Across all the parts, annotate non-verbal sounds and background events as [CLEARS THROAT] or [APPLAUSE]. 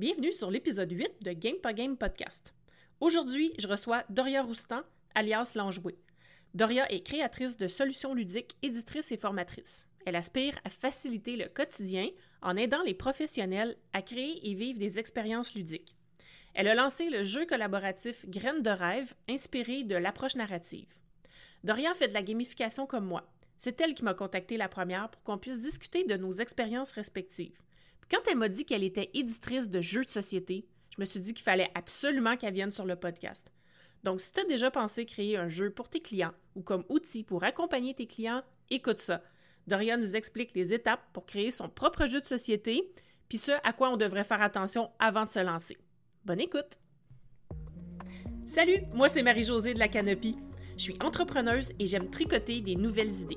Bienvenue sur l'épisode 8 de Game Game Podcast. Aujourd'hui, je reçois Doria Roustan, alias Langoué. Doria est créatrice de solutions ludiques, éditrice et formatrice. Elle aspire à faciliter le quotidien en aidant les professionnels à créer et vivre des expériences ludiques. Elle a lancé le jeu collaboratif Graines de rêve, inspiré de l'approche narrative. Doria fait de la gamification comme moi. C'est elle qui m'a contacté la première pour qu'on puisse discuter de nos expériences respectives. Quand elle m'a dit qu'elle était éditrice de jeux de société, je me suis dit qu'il fallait absolument qu'elle vienne sur le podcast. Donc, si tu as déjà pensé créer un jeu pour tes clients ou comme outil pour accompagner tes clients, écoute ça. Doria nous explique les étapes pour créer son propre jeu de société, puis ce à quoi on devrait faire attention avant de se lancer. Bonne écoute! Salut, moi c'est Marie-Josée de la Canopie. Je suis entrepreneuse et j'aime tricoter des nouvelles idées.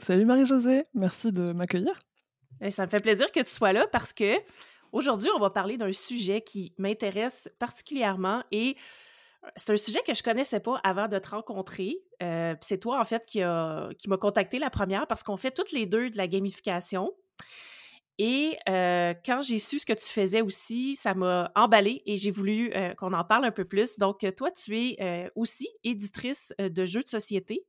Salut Marie-Josée, merci de m'accueillir. Eh, ça me fait plaisir que tu sois là parce que aujourd'hui, on va parler d'un sujet qui m'intéresse particulièrement et euh, c'est un sujet que je connaissais pas avant de te rencontrer. Euh, c'est toi, en fait, qui, qui m'a contacté la première parce qu'on fait toutes les deux de la gamification. Et euh, quand j'ai su ce que tu faisais aussi, ça m'a emballé et j'ai voulu qu'on en parle un peu plus. Donc, toi, tu es aussi éditrice de jeux de société.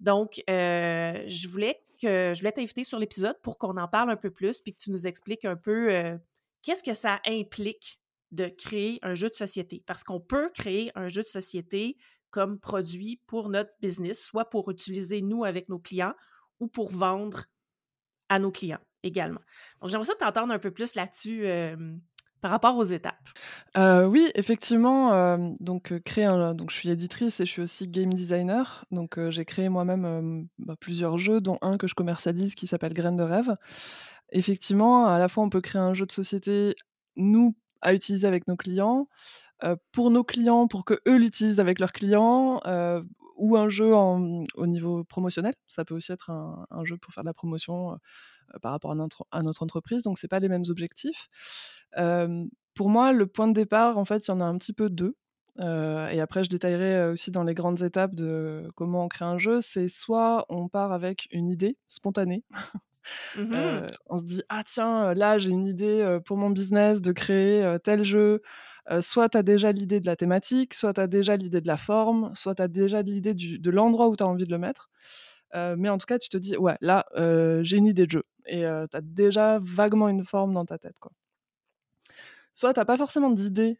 Donc, euh, je voulais que je voulais t'inviter sur l'épisode pour qu'on en parle un peu plus, puis que tu nous expliques un peu euh, qu'est-ce que ça implique de créer un jeu de société? Parce qu'on peut créer un jeu de société comme produit pour notre business, soit pour utiliser nous avec nos clients ou pour vendre à nos clients également. Donc, j'aimerais ça t'entendre un peu plus là-dessus. Euh, par rapport aux étapes. oui, effectivement, donc créer un donc je suis éditrice et je suis aussi game designer. Donc j'ai créé moi-même, bah, plusieurs jeux, dont un que je commercialise qui s'appelle Graines de rêve. Effectivement, à la fois on peut créer un jeu de société, nous, à utiliser avec nos clients, pour nos clients, pour qu'eux l'utilisent avec leurs clients, ou un jeu au niveau promotionnel. Ça peut aussi être un un jeu pour faire de la promotion, euh, par rapport à notre, entreprise. Donc, ce pas les mêmes objectifs. pour moi, le point de départ, en fait, il y en a un petit peu deux. Euh, et après, je détaillerai aussi dans les grandes étapes de comment on crée un jeu. C'est soit on part avec une idée spontanée. Mmh on se dit ah tiens là j'ai une idée pour mon business de créer tel jeu. soit tu as déjà l'idée de la thématique, soit tu as déjà l'idée de la forme, soit tu as déjà l'idée de l'endroit où tu as envie de le mettre. Mais en tout cas, tu te dis, ouais, là, j'ai une idée de jeu et tu as déjà vaguement une forme dans ta tête. Quoi. Soit tu pas forcément d'idée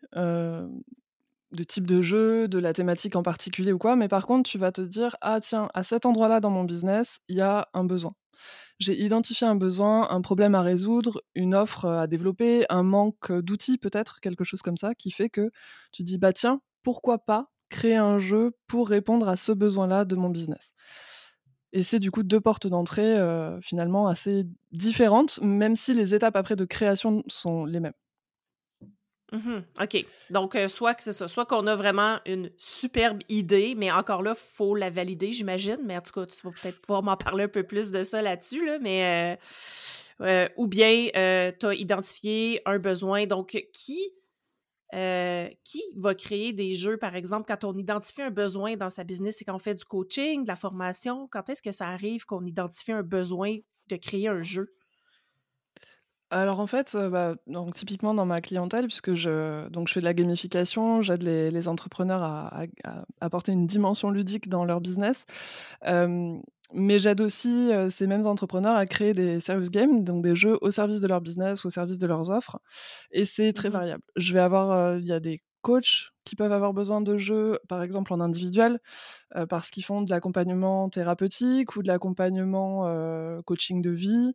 de type de jeu, de la thématique en particulier ou quoi, mais par contre, tu vas te dire Ah, tiens, à cet endroit-là dans mon business, il y a un besoin. J'ai identifié un besoin, un problème à résoudre, une offre à développer, un manque d'outils peut-être, quelque chose comme ça, qui fait que tu dis Bah, tiens, pourquoi pas créer un jeu pour répondre à ce besoin-là de mon business? Et c'est du coup deux portes d'entrée finalement assez différentes, même si les étapes après de création sont les mêmes. Mmh OK. Donc, soit que c'est ça, soit qu'on a vraiment une superbe idée, mais encore là, il faut la valider, j'imagine. Mais en tout cas, tu vas peut-être pouvoir m'en parler un peu plus de ça là-dessus, là, mais ou bien tu as identifié un besoin. Donc, qui euh, qui va créer des jeux, par exemple, quand on identifie un besoin dans sa business et qu'on fait du coaching, de la formation? Quand est-ce que ça arrive qu'on identifie un besoin de créer un jeu? Alors en fait, euh, bah, donc typiquement dans ma clientèle, puisque je, donc je fais de la gamification, j'aide les, entrepreneurs à, apporter une dimension ludique dans leur business. Mais j'aide aussi ces mêmes entrepreneurs à créer des service games, donc des jeux au service de leur business ou au service de leurs offres. Et c'est très mmh variable. Je vais avoir, il y a des coachs qui peuvent avoir besoin de jeux, par exemple en individuel, euh, parce qu'ils font de l'accompagnement thérapeutique ou de l'accompagnement euh, coaching de vie.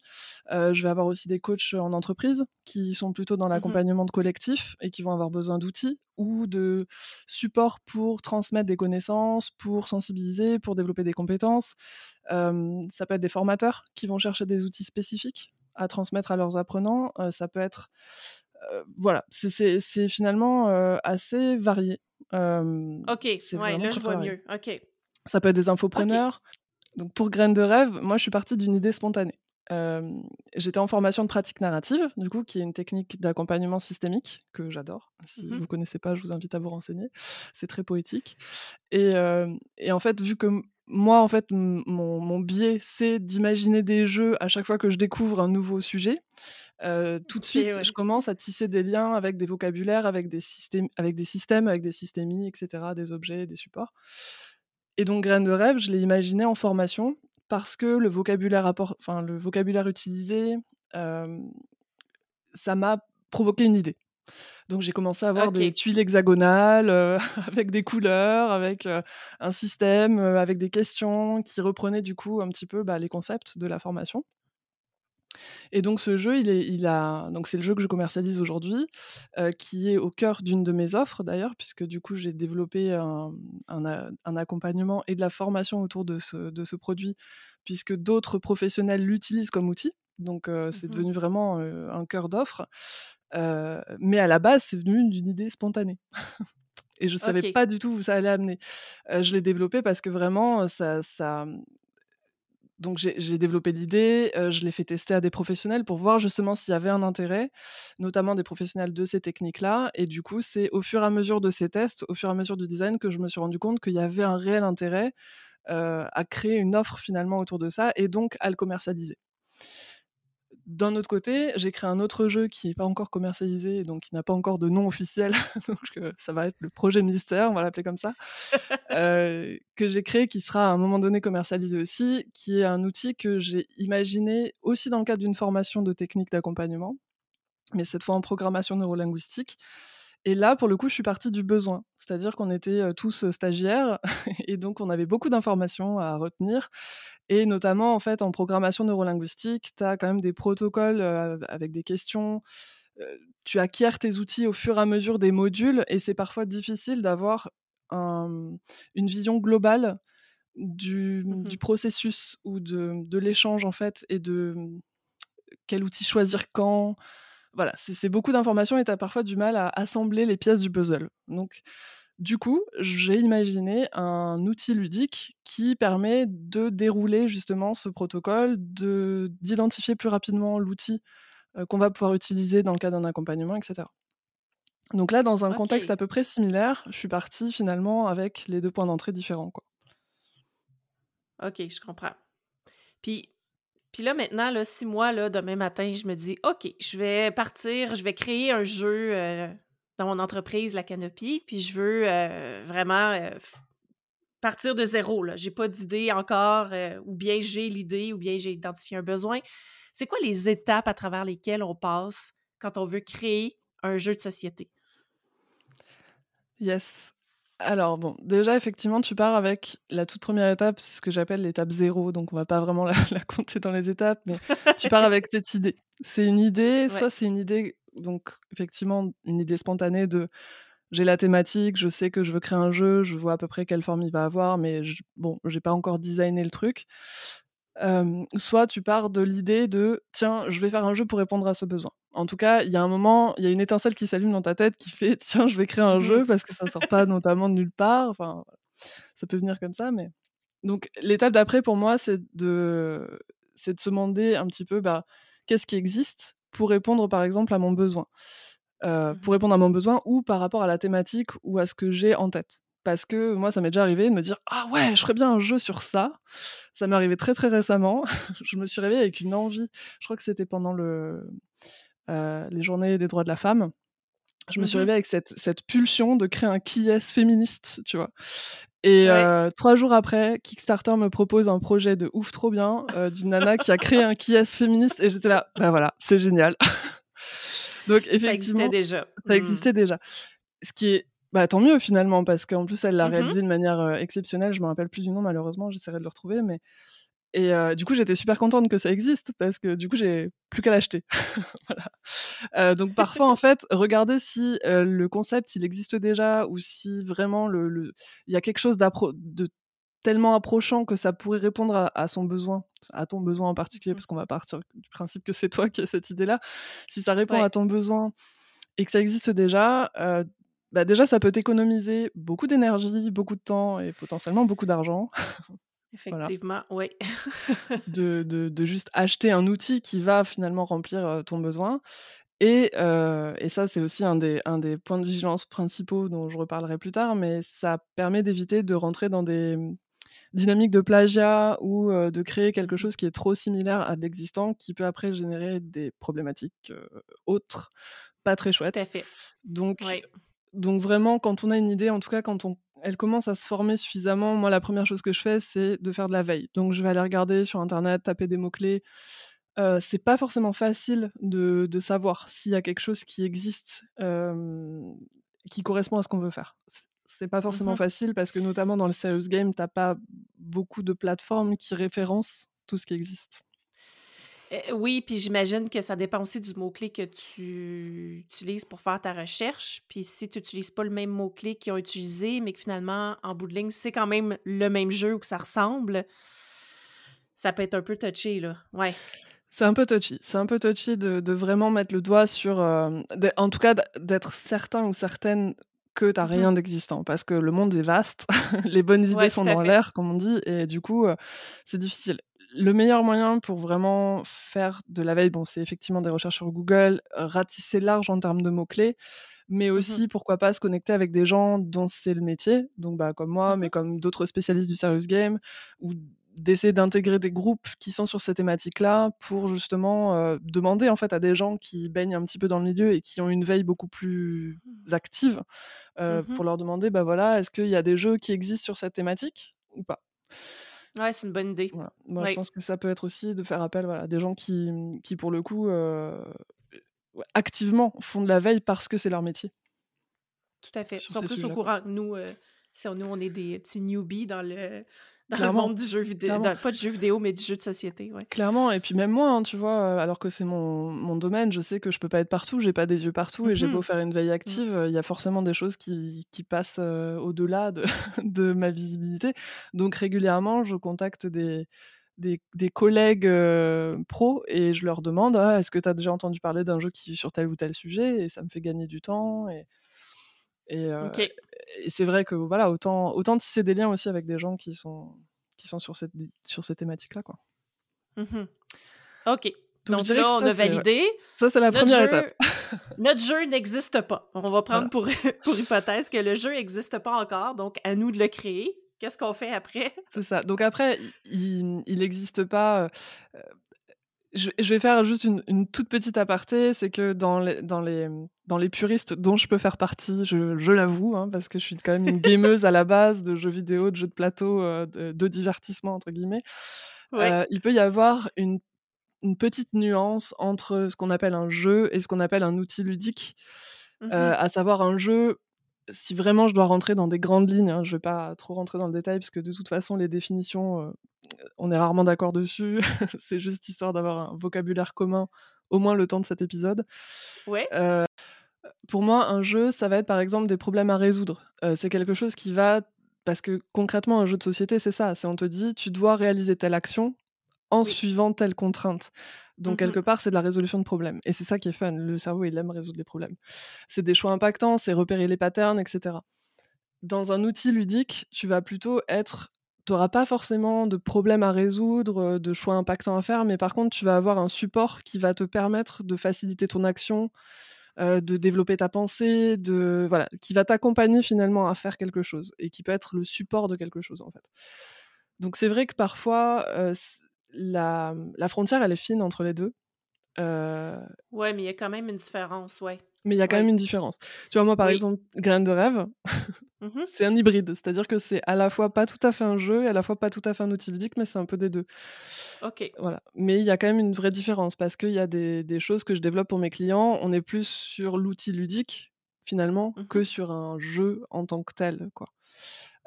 Euh, je vais avoir aussi des coachs en entreprise qui sont plutôt dans mmh l'accompagnement de collectif et qui vont avoir besoin d'outils ou de support pour transmettre des connaissances, pour sensibiliser, pour développer des compétences. ça peut être des formateurs qui vont chercher des outils spécifiques à transmettre à leurs apprenants. ça peut être voilà, c'est finalement assez varié. ok, ouais, là je vois mieux. Ok. Ça peut être des infopreneurs. Donc pour Graines de rêve, moi je suis partie d'une idée spontanée. J'étais en formation de pratique narrative, du coup, qui est une technique d'accompagnement systémique que j'adore. Si vous mmh ne connaissez pas, je vous invite à vous renseigner. C'est très poétique. Et, et, en fait, vu que moi, en fait, mon, mon biais, c'est d'imaginer des jeux à chaque fois que je découvre un nouveau sujet. Tout de suite, je commence à tisser des liens avec des vocabulaires, avec des systèmes, avec des systèmes, avec des systémies, etc., des objets, des supports. Et donc, Graines de rêve, je l'ai imaginé en formation parce que le vocabulaire, enfin, le vocabulaire utilisé, ça m'a provoqué une idée. Donc j'ai commencé à avoir des tuiles hexagonales [LAUGHS] avec des couleurs, avec un système, avec des questions qui reprenaient du coup un petit peu bah, les concepts de la formation. Et donc ce jeu, il est, il a, donc c'est le jeu que je commercialise aujourd'hui, qui est au cœur d'une de mes offres d'ailleurs, puisque du coup j'ai développé un, un, accompagnement et de la formation autour de ce, de ce produit, puisque d'autres professionnels l'utilisent comme outil. Donc c'est mmh devenu vraiment un cœur d'offre. mais à la base, c'est venu d'une idée spontanée. et je ne savais pas du tout où ça allait amener. je l'ai développé parce que vraiment, ça, ça, donc j'ai développé l'idée, je l'ai fait tester à des professionnels pour voir justement s'il y avait un intérêt, notamment des professionnels de ces techniques-là. Et du coup, c'est au fur et à mesure de ces tests, au fur et à mesure du design, que je me suis rendu compte qu'il y avait un réel intérêt à créer une offre finalement autour de ça et donc à le commercialiser. D'un autre côté, j'ai créé un autre jeu qui n'est pas encore commercialisé, donc qui n'a pas encore de nom officiel, [LAUGHS] donc ça va être le projet mystère, on va l'appeler comme ça, [LAUGHS] euh, que j'ai créé, qui sera à un moment donné commercialisé aussi, qui est un outil que j'ai imaginé aussi dans le cadre d'une formation de technique d'accompagnement, mais cette fois en programmation neurolinguistique. Et là, pour le coup, je suis partie du besoin. C'est-à-dire qu'on était tous stagiaires [LAUGHS] et donc on avait beaucoup d'informations à retenir. Et notamment, en fait, en programmation neurolinguistique, tu as quand même des protocoles avec des questions. tu acquiers tes outils au fur et à mesure des modules et c'est parfois difficile d'avoir une vision globale du, mmh du processus ou de, de l'échange, en fait, et de quel outil choisir quand voilà, c'est beaucoup d'informations et tu as parfois du mal à assembler les pièces du puzzle. Donc, du coup, j'ai imaginé un outil ludique qui permet de dérouler justement ce protocole, d'identifier plus rapidement l'outil qu'on va pouvoir utiliser dans le cas d'un accompagnement, etc. Donc là, dans un contexte à peu près similaire, je suis partie finalement avec les deux points d'entrée différents. Quoi. Ok, je comprends. Puis puis là, maintenant, là, si moi, là, demain matin, je me dis, OK, je vais partir, je vais créer un jeu euh, dans mon entreprise, la Canopy, puis je veux euh, vraiment euh, partir de zéro. Je n'ai pas d'idée encore, ou bien j'ai l'idée, ou bien j'ai identifié un besoin. C'est quoi les étapes à travers lesquelles on passe quand on veut créer un jeu de société? Yes. Alors bon, déjà effectivement, tu pars avec la toute première étape, c'est ce que j'appelle l'étape zéro, donc on va pas vraiment [LAUGHS] la, compter dans les étapes, mais tu pars avec cette idée. C'est une idée, [LAUGHS] soit c'est une idée, donc effectivement, une idée spontanée de j'ai la thématique, je sais que je veux créer un jeu, je vois à peu près quelle forme il va avoir, mais je, bon, j'ai pas encore designé le truc. soit tu pars de l'idée de tiens, je vais faire un jeu pour répondre à ce besoin. En tout cas, il y a un moment, il y a une étincelle qui s'allume dans ta tête qui fait [LAUGHS] tiens, je vais créer un mmh jeu parce que ça sort pas notamment de nulle part. Enfin, ça peut venir comme ça, mais donc l'étape d'après pour moi, c'est de c'est de se demander un petit peu bah, qu'est-ce qui existe pour répondre par exemple à mon besoin, euh, mmh pour répondre à mon besoin ou par rapport à la thématique ou à ce que j'ai en tête. Parce que moi, ça m'est déjà arrivé de me dire Ah ouais, je ferais bien un jeu sur ça. Ça m'est arrivé très très récemment. [LAUGHS] je me suis réveillée avec une envie. Je crois que c'était pendant le, les journées des droits de la femme, je me suis mmh réveillée avec cette, cette, pulsion de créer un qui féministe, tu vois? Et euh, trois jours après, Kickstarter me propose un projet de ouf trop bien euh, d'une nana qui a créé un qui féministe et j'étais là, bah voilà, c'est génial. [LAUGHS] Donc effectivement, ça existait déjà. Ça mmh. existait déjà. Ce qui est bah, tant mieux finalement parce qu'en plus elle l'a mmh réalisé de manière exceptionnelle. Je me rappelle plus du nom malheureusement, j'essaierai de le retrouver, mais et du coup, j'étais super contente que ça existe parce que du coup, j'ai plus qu'à l'acheter. [LAUGHS] voilà. donc parfois, en [LAUGHS] fait, regardez si le concept, il existe déjà ou si vraiment il le, y a quelque chose de tellement approchant que ça pourrait répondre à, son besoin, à ton besoin en particulier, mmh. parce qu'on va partir du principe que c'est toi qui as cette idée-là. Si ça répond à ton besoin et que ça existe déjà, bah, déjà, ça peut t'économiser beaucoup d'énergie, beaucoup de temps et potentiellement beaucoup d'argent. [LAUGHS] Effectivement, oui. [LAUGHS] de, de, de, juste acheter un outil qui va finalement remplir ton besoin. Et, et ça, c'est aussi un des, un des points de vigilance principaux dont je reparlerai plus tard, mais ça permet d'éviter de rentrer dans des mmh, dynamiques de plagiat ou de créer quelque mmh chose qui est trop similaire à l'existant, qui peut après générer des problématiques autres, pas très chouettes. Tout à fait. Donc, donc vraiment, quand on a une idée, en tout cas quand on, elle commence à se former suffisamment, moi la première chose que je fais, c'est de faire de la veille. Donc je vais aller regarder sur internet, taper des mots-clés. Euh, c'est pas forcément facile de, de savoir s'il y a quelque chose qui existe qui correspond à ce qu'on veut faire. C'est pas forcément mmh facile parce que notamment dans le serious game, t'as pas beaucoup de plateformes qui référencent tout ce qui existe. Euh, oui, puis j'imagine que ça dépend aussi du mot-clé que tu utilises pour faire ta recherche. Puis si tu n'utilises pas le même mot-clé qu'ils ont utilisé, mais que finalement, en bout de ligne, c'est quand même le même jeu ou que ça ressemble, ça peut être un peu touché, là. Ouais. C'est un peu touchy. C'est un peu touchy de, vraiment mettre le doigt sur. Euh, en tout cas, d'être certain ou certaine que tu n'as mmh rien d'existant. Parce que le monde est vaste, [LAUGHS] les bonnes idées sont dans l'air, comme on dit, et du coup, euh, c'est difficile le meilleur moyen pour vraiment faire de la veille, bon, c'est effectivement des recherches sur Google, ratisser large en termes de mots-clés, mais mmh aussi, pourquoi pas, se connecter avec des gens dont c'est le métier, donc bah, comme moi, mais mmh comme d'autres spécialistes du serious game, ou d'essayer d'intégrer des groupes qui sont sur ces thématiques-là pour justement demander en fait à des gens qui baignent un petit peu dans le milieu et qui ont une veille beaucoup plus mmh. active, pour leur demander, bah voilà, est-ce qu'il y a des jeux qui existent sur cette thématique ou pas? Ouais, c'est une bonne idée. Moi, je pense que ça peut être aussi de faire appel à des gens qui, mmh, qui, pour le coup, activement font de la veille parce que c'est leur métier. Tout à fait. Ils sont plus au courant que nous. nous, on est des petits newbies dans le, dans le monde du jeu vidéo, pas du jeu vidéo, mais du jeu de société. Ouais. Clairement, et puis même moi, hein, tu vois, euh, alors que c'est mon, mon, domaine, je sais que je peux pas être partout, j'ai pas des yeux partout, et j'ai beau mmh faire une veille active, il y a forcément des choses qui, qui passent euh, au-delà de, [LAUGHS] de, ma visibilité. Donc régulièrement, je contacte des, des, des collègues euh, pros et je leur demande ah, est-ce que tu as déjà entendu parler d'un jeu qui sur tel ou tel sujet? Et ça me fait gagner du temps. Et, et, et c'est vrai que voilà, autant, autant tisser des liens aussi avec des gens qui sont, qui sont sur, cette, sur ces thématiques-là. Quoi. Mmh OK. Donc, là, on a validé. Ça, c'est la première étape. [LAUGHS] notre jeu n'existe pas. On va prendre pour, [LAUGHS] pour hypothèse que le jeu n'existe pas encore, donc à nous de le créer. Qu'est-ce qu'on fait après? C'est ça. Donc après, il n'existe pas. Euh, je, vais faire juste une, toute petite aparté, c'est que dans les, dans, les, dans les puristes dont je peux faire partie, je, l'avoue, hein, parce que je suis quand même une [LAUGHS] gameuse à la base de jeux vidéo, de jeux de plateau, euh, de, divertissement, entre guillemets, euh, il peut y avoir une, une, petite nuance entre ce qu'on appelle un jeu et ce qu'on appelle un outil ludique, mmh euh, à savoir un jeu si vraiment je dois rentrer dans des grandes lignes, hein, je ne vais pas trop rentrer dans le détail parce que de toute façon les définitions, on est rarement d'accord dessus. [LAUGHS] c'est juste histoire d'avoir un vocabulaire commun, au moins le temps de cet épisode. Ouais. pour moi, un jeu, ça va être par exemple des problèmes à résoudre. c'est quelque chose qui va parce que concrètement, un jeu de société, c'est ça. C'est on te dit, tu dois réaliser telle action en suivant telle contrainte. Donc, mmh quelque part, c'est de la résolution de problèmes. Et c'est ça qui est fun. Le cerveau, il aime résoudre les problèmes. C'est des choix impactants, c'est repérer les patterns, etc. Dans un outil ludique, tu vas plutôt être. Tu n'auras pas forcément de problèmes à résoudre, de choix impactants à faire, mais par contre, tu vas avoir un support qui va te permettre de faciliter ton action, de développer ta pensée, de voilà, qui va t'accompagner finalement à faire quelque chose et qui peut être le support de quelque chose en fait. Donc c'est vrai que parfois la, la, frontière, elle est fine entre les deux. Euh... Ouais, mais il y a quand même une différence, ouais. Mais il y a quand même une différence. Tu vois, moi, par exemple, Graine de rêve, mmh c'est un hybride. C'est-à-dire que c'est à la fois pas tout à fait un jeu et à la fois pas tout à fait un outil ludique, mais c'est un peu des deux. Ok. Voilà. Mais il y a quand même une vraie différence parce qu'il y a des, des, choses que je développe pour mes clients. On est plus sur l'outil ludique, finalement, mmh que sur un jeu en tant que tel, quoi.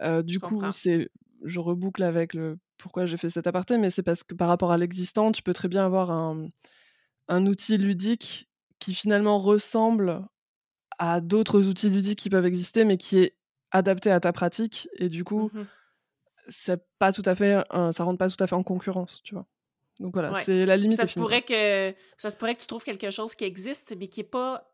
Euh, du coup, c'est je reboucle avec le pourquoi j'ai fait cet aparté, mais c'est parce que par rapport à l'existant, tu peux très bien avoir un, un outil ludique qui finalement ressemble à d'autres outils ludiques qui peuvent exister, mais qui est adapté à ta pratique. Et du coup, mmh c'est pas tout à fait, ça rentre pas tout à fait en concurrence, tu vois? Donc voilà, c'est la limite. Ça se, pourrait que, ça se pourrait que tu trouves quelque chose qui existe, mais qui est pas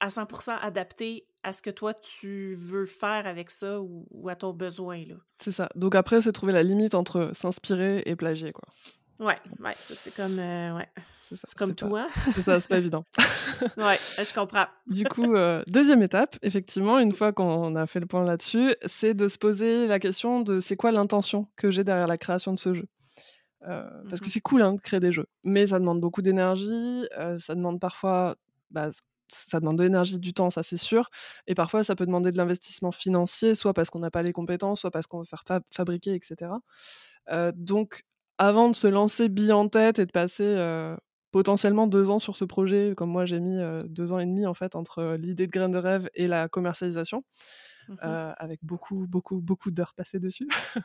à 100% adapté à ce que toi tu veux faire avec ça ou, ou à ton besoin, là. C'est ça. Donc après, c'est trouver la limite entre s'inspirer et plagier, quoi. Ouais, ouais, ça c'est comme, euh, ouais. C'est ça. C'est comme c'est tout, pas, hein? [LAUGHS] c'est ça, c'est pas évident. [LAUGHS] Ouais, je comprends. Du coup, euh, deuxième étape, effectivement, une fois qu'on a fait le point là-dessus, c'est de se poser la question de c'est quoi l'intention que j'ai derrière la création de ce jeu. Euh, parce que Mhm. c'est cool hein, de créer des jeux, mais ça demande beaucoup d'énergie, euh, ça demande parfois, bah, ça demande de l'énergie, du temps, ça c'est sûr, et parfois ça peut demander de l'investissement financier, soit parce qu'on n'a pas les compétences, soit parce qu'on veut faire fa- fabriquer, etc. Euh, donc, avant de se lancer bille en tête et de passer euh, potentiellement deux ans sur ce projet, comme moi j'ai mis euh, deux ans et demi en fait entre l'idée de graines de rêve et la commercialisation, euh, avec beaucoup, beaucoup, beaucoup d'heures passées dessus. [LAUGHS]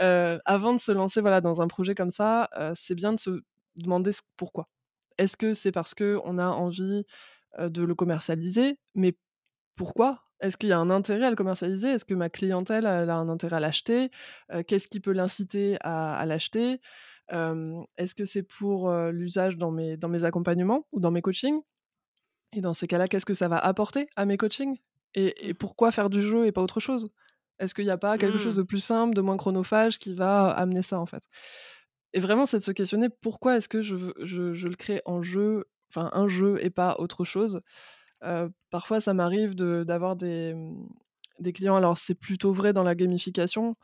Heu, avant de se lancer, voilà, dans un projet comme ça, c'est bien de se demander pourquoi. Est-ce que c'est parce qu'on a envie, de le commercialiser? Mais pourquoi? Est-ce qu'il y a un intérêt à le commercialiser? Est-ce que ma clientèle, elle a un intérêt à l'acheter? Heu, qu'est-ce qui peut l'inciter à à l'acheter? Hem, est-ce que c'est pour, l'usage dans mes dans mes accompagnements ou dans mes coachings? Et dans ces cas-là, qu'est-ce que ça va apporter à mes coachings? Et et pourquoi faire du jeu et pas autre chose? Est-ce qu'il n'y a pas quelque chose Mm. de plus simple, de moins chronophage qui va amener ça, en fait? Et vraiment, c'est de se questionner pourquoi est-ce que je veux je je le crée en jeu, enfin un jeu et pas autre chose? Parfois ça m'arrive de d'avoir des, mmh, des clients alors c'est plutôt vrai dans la gamification,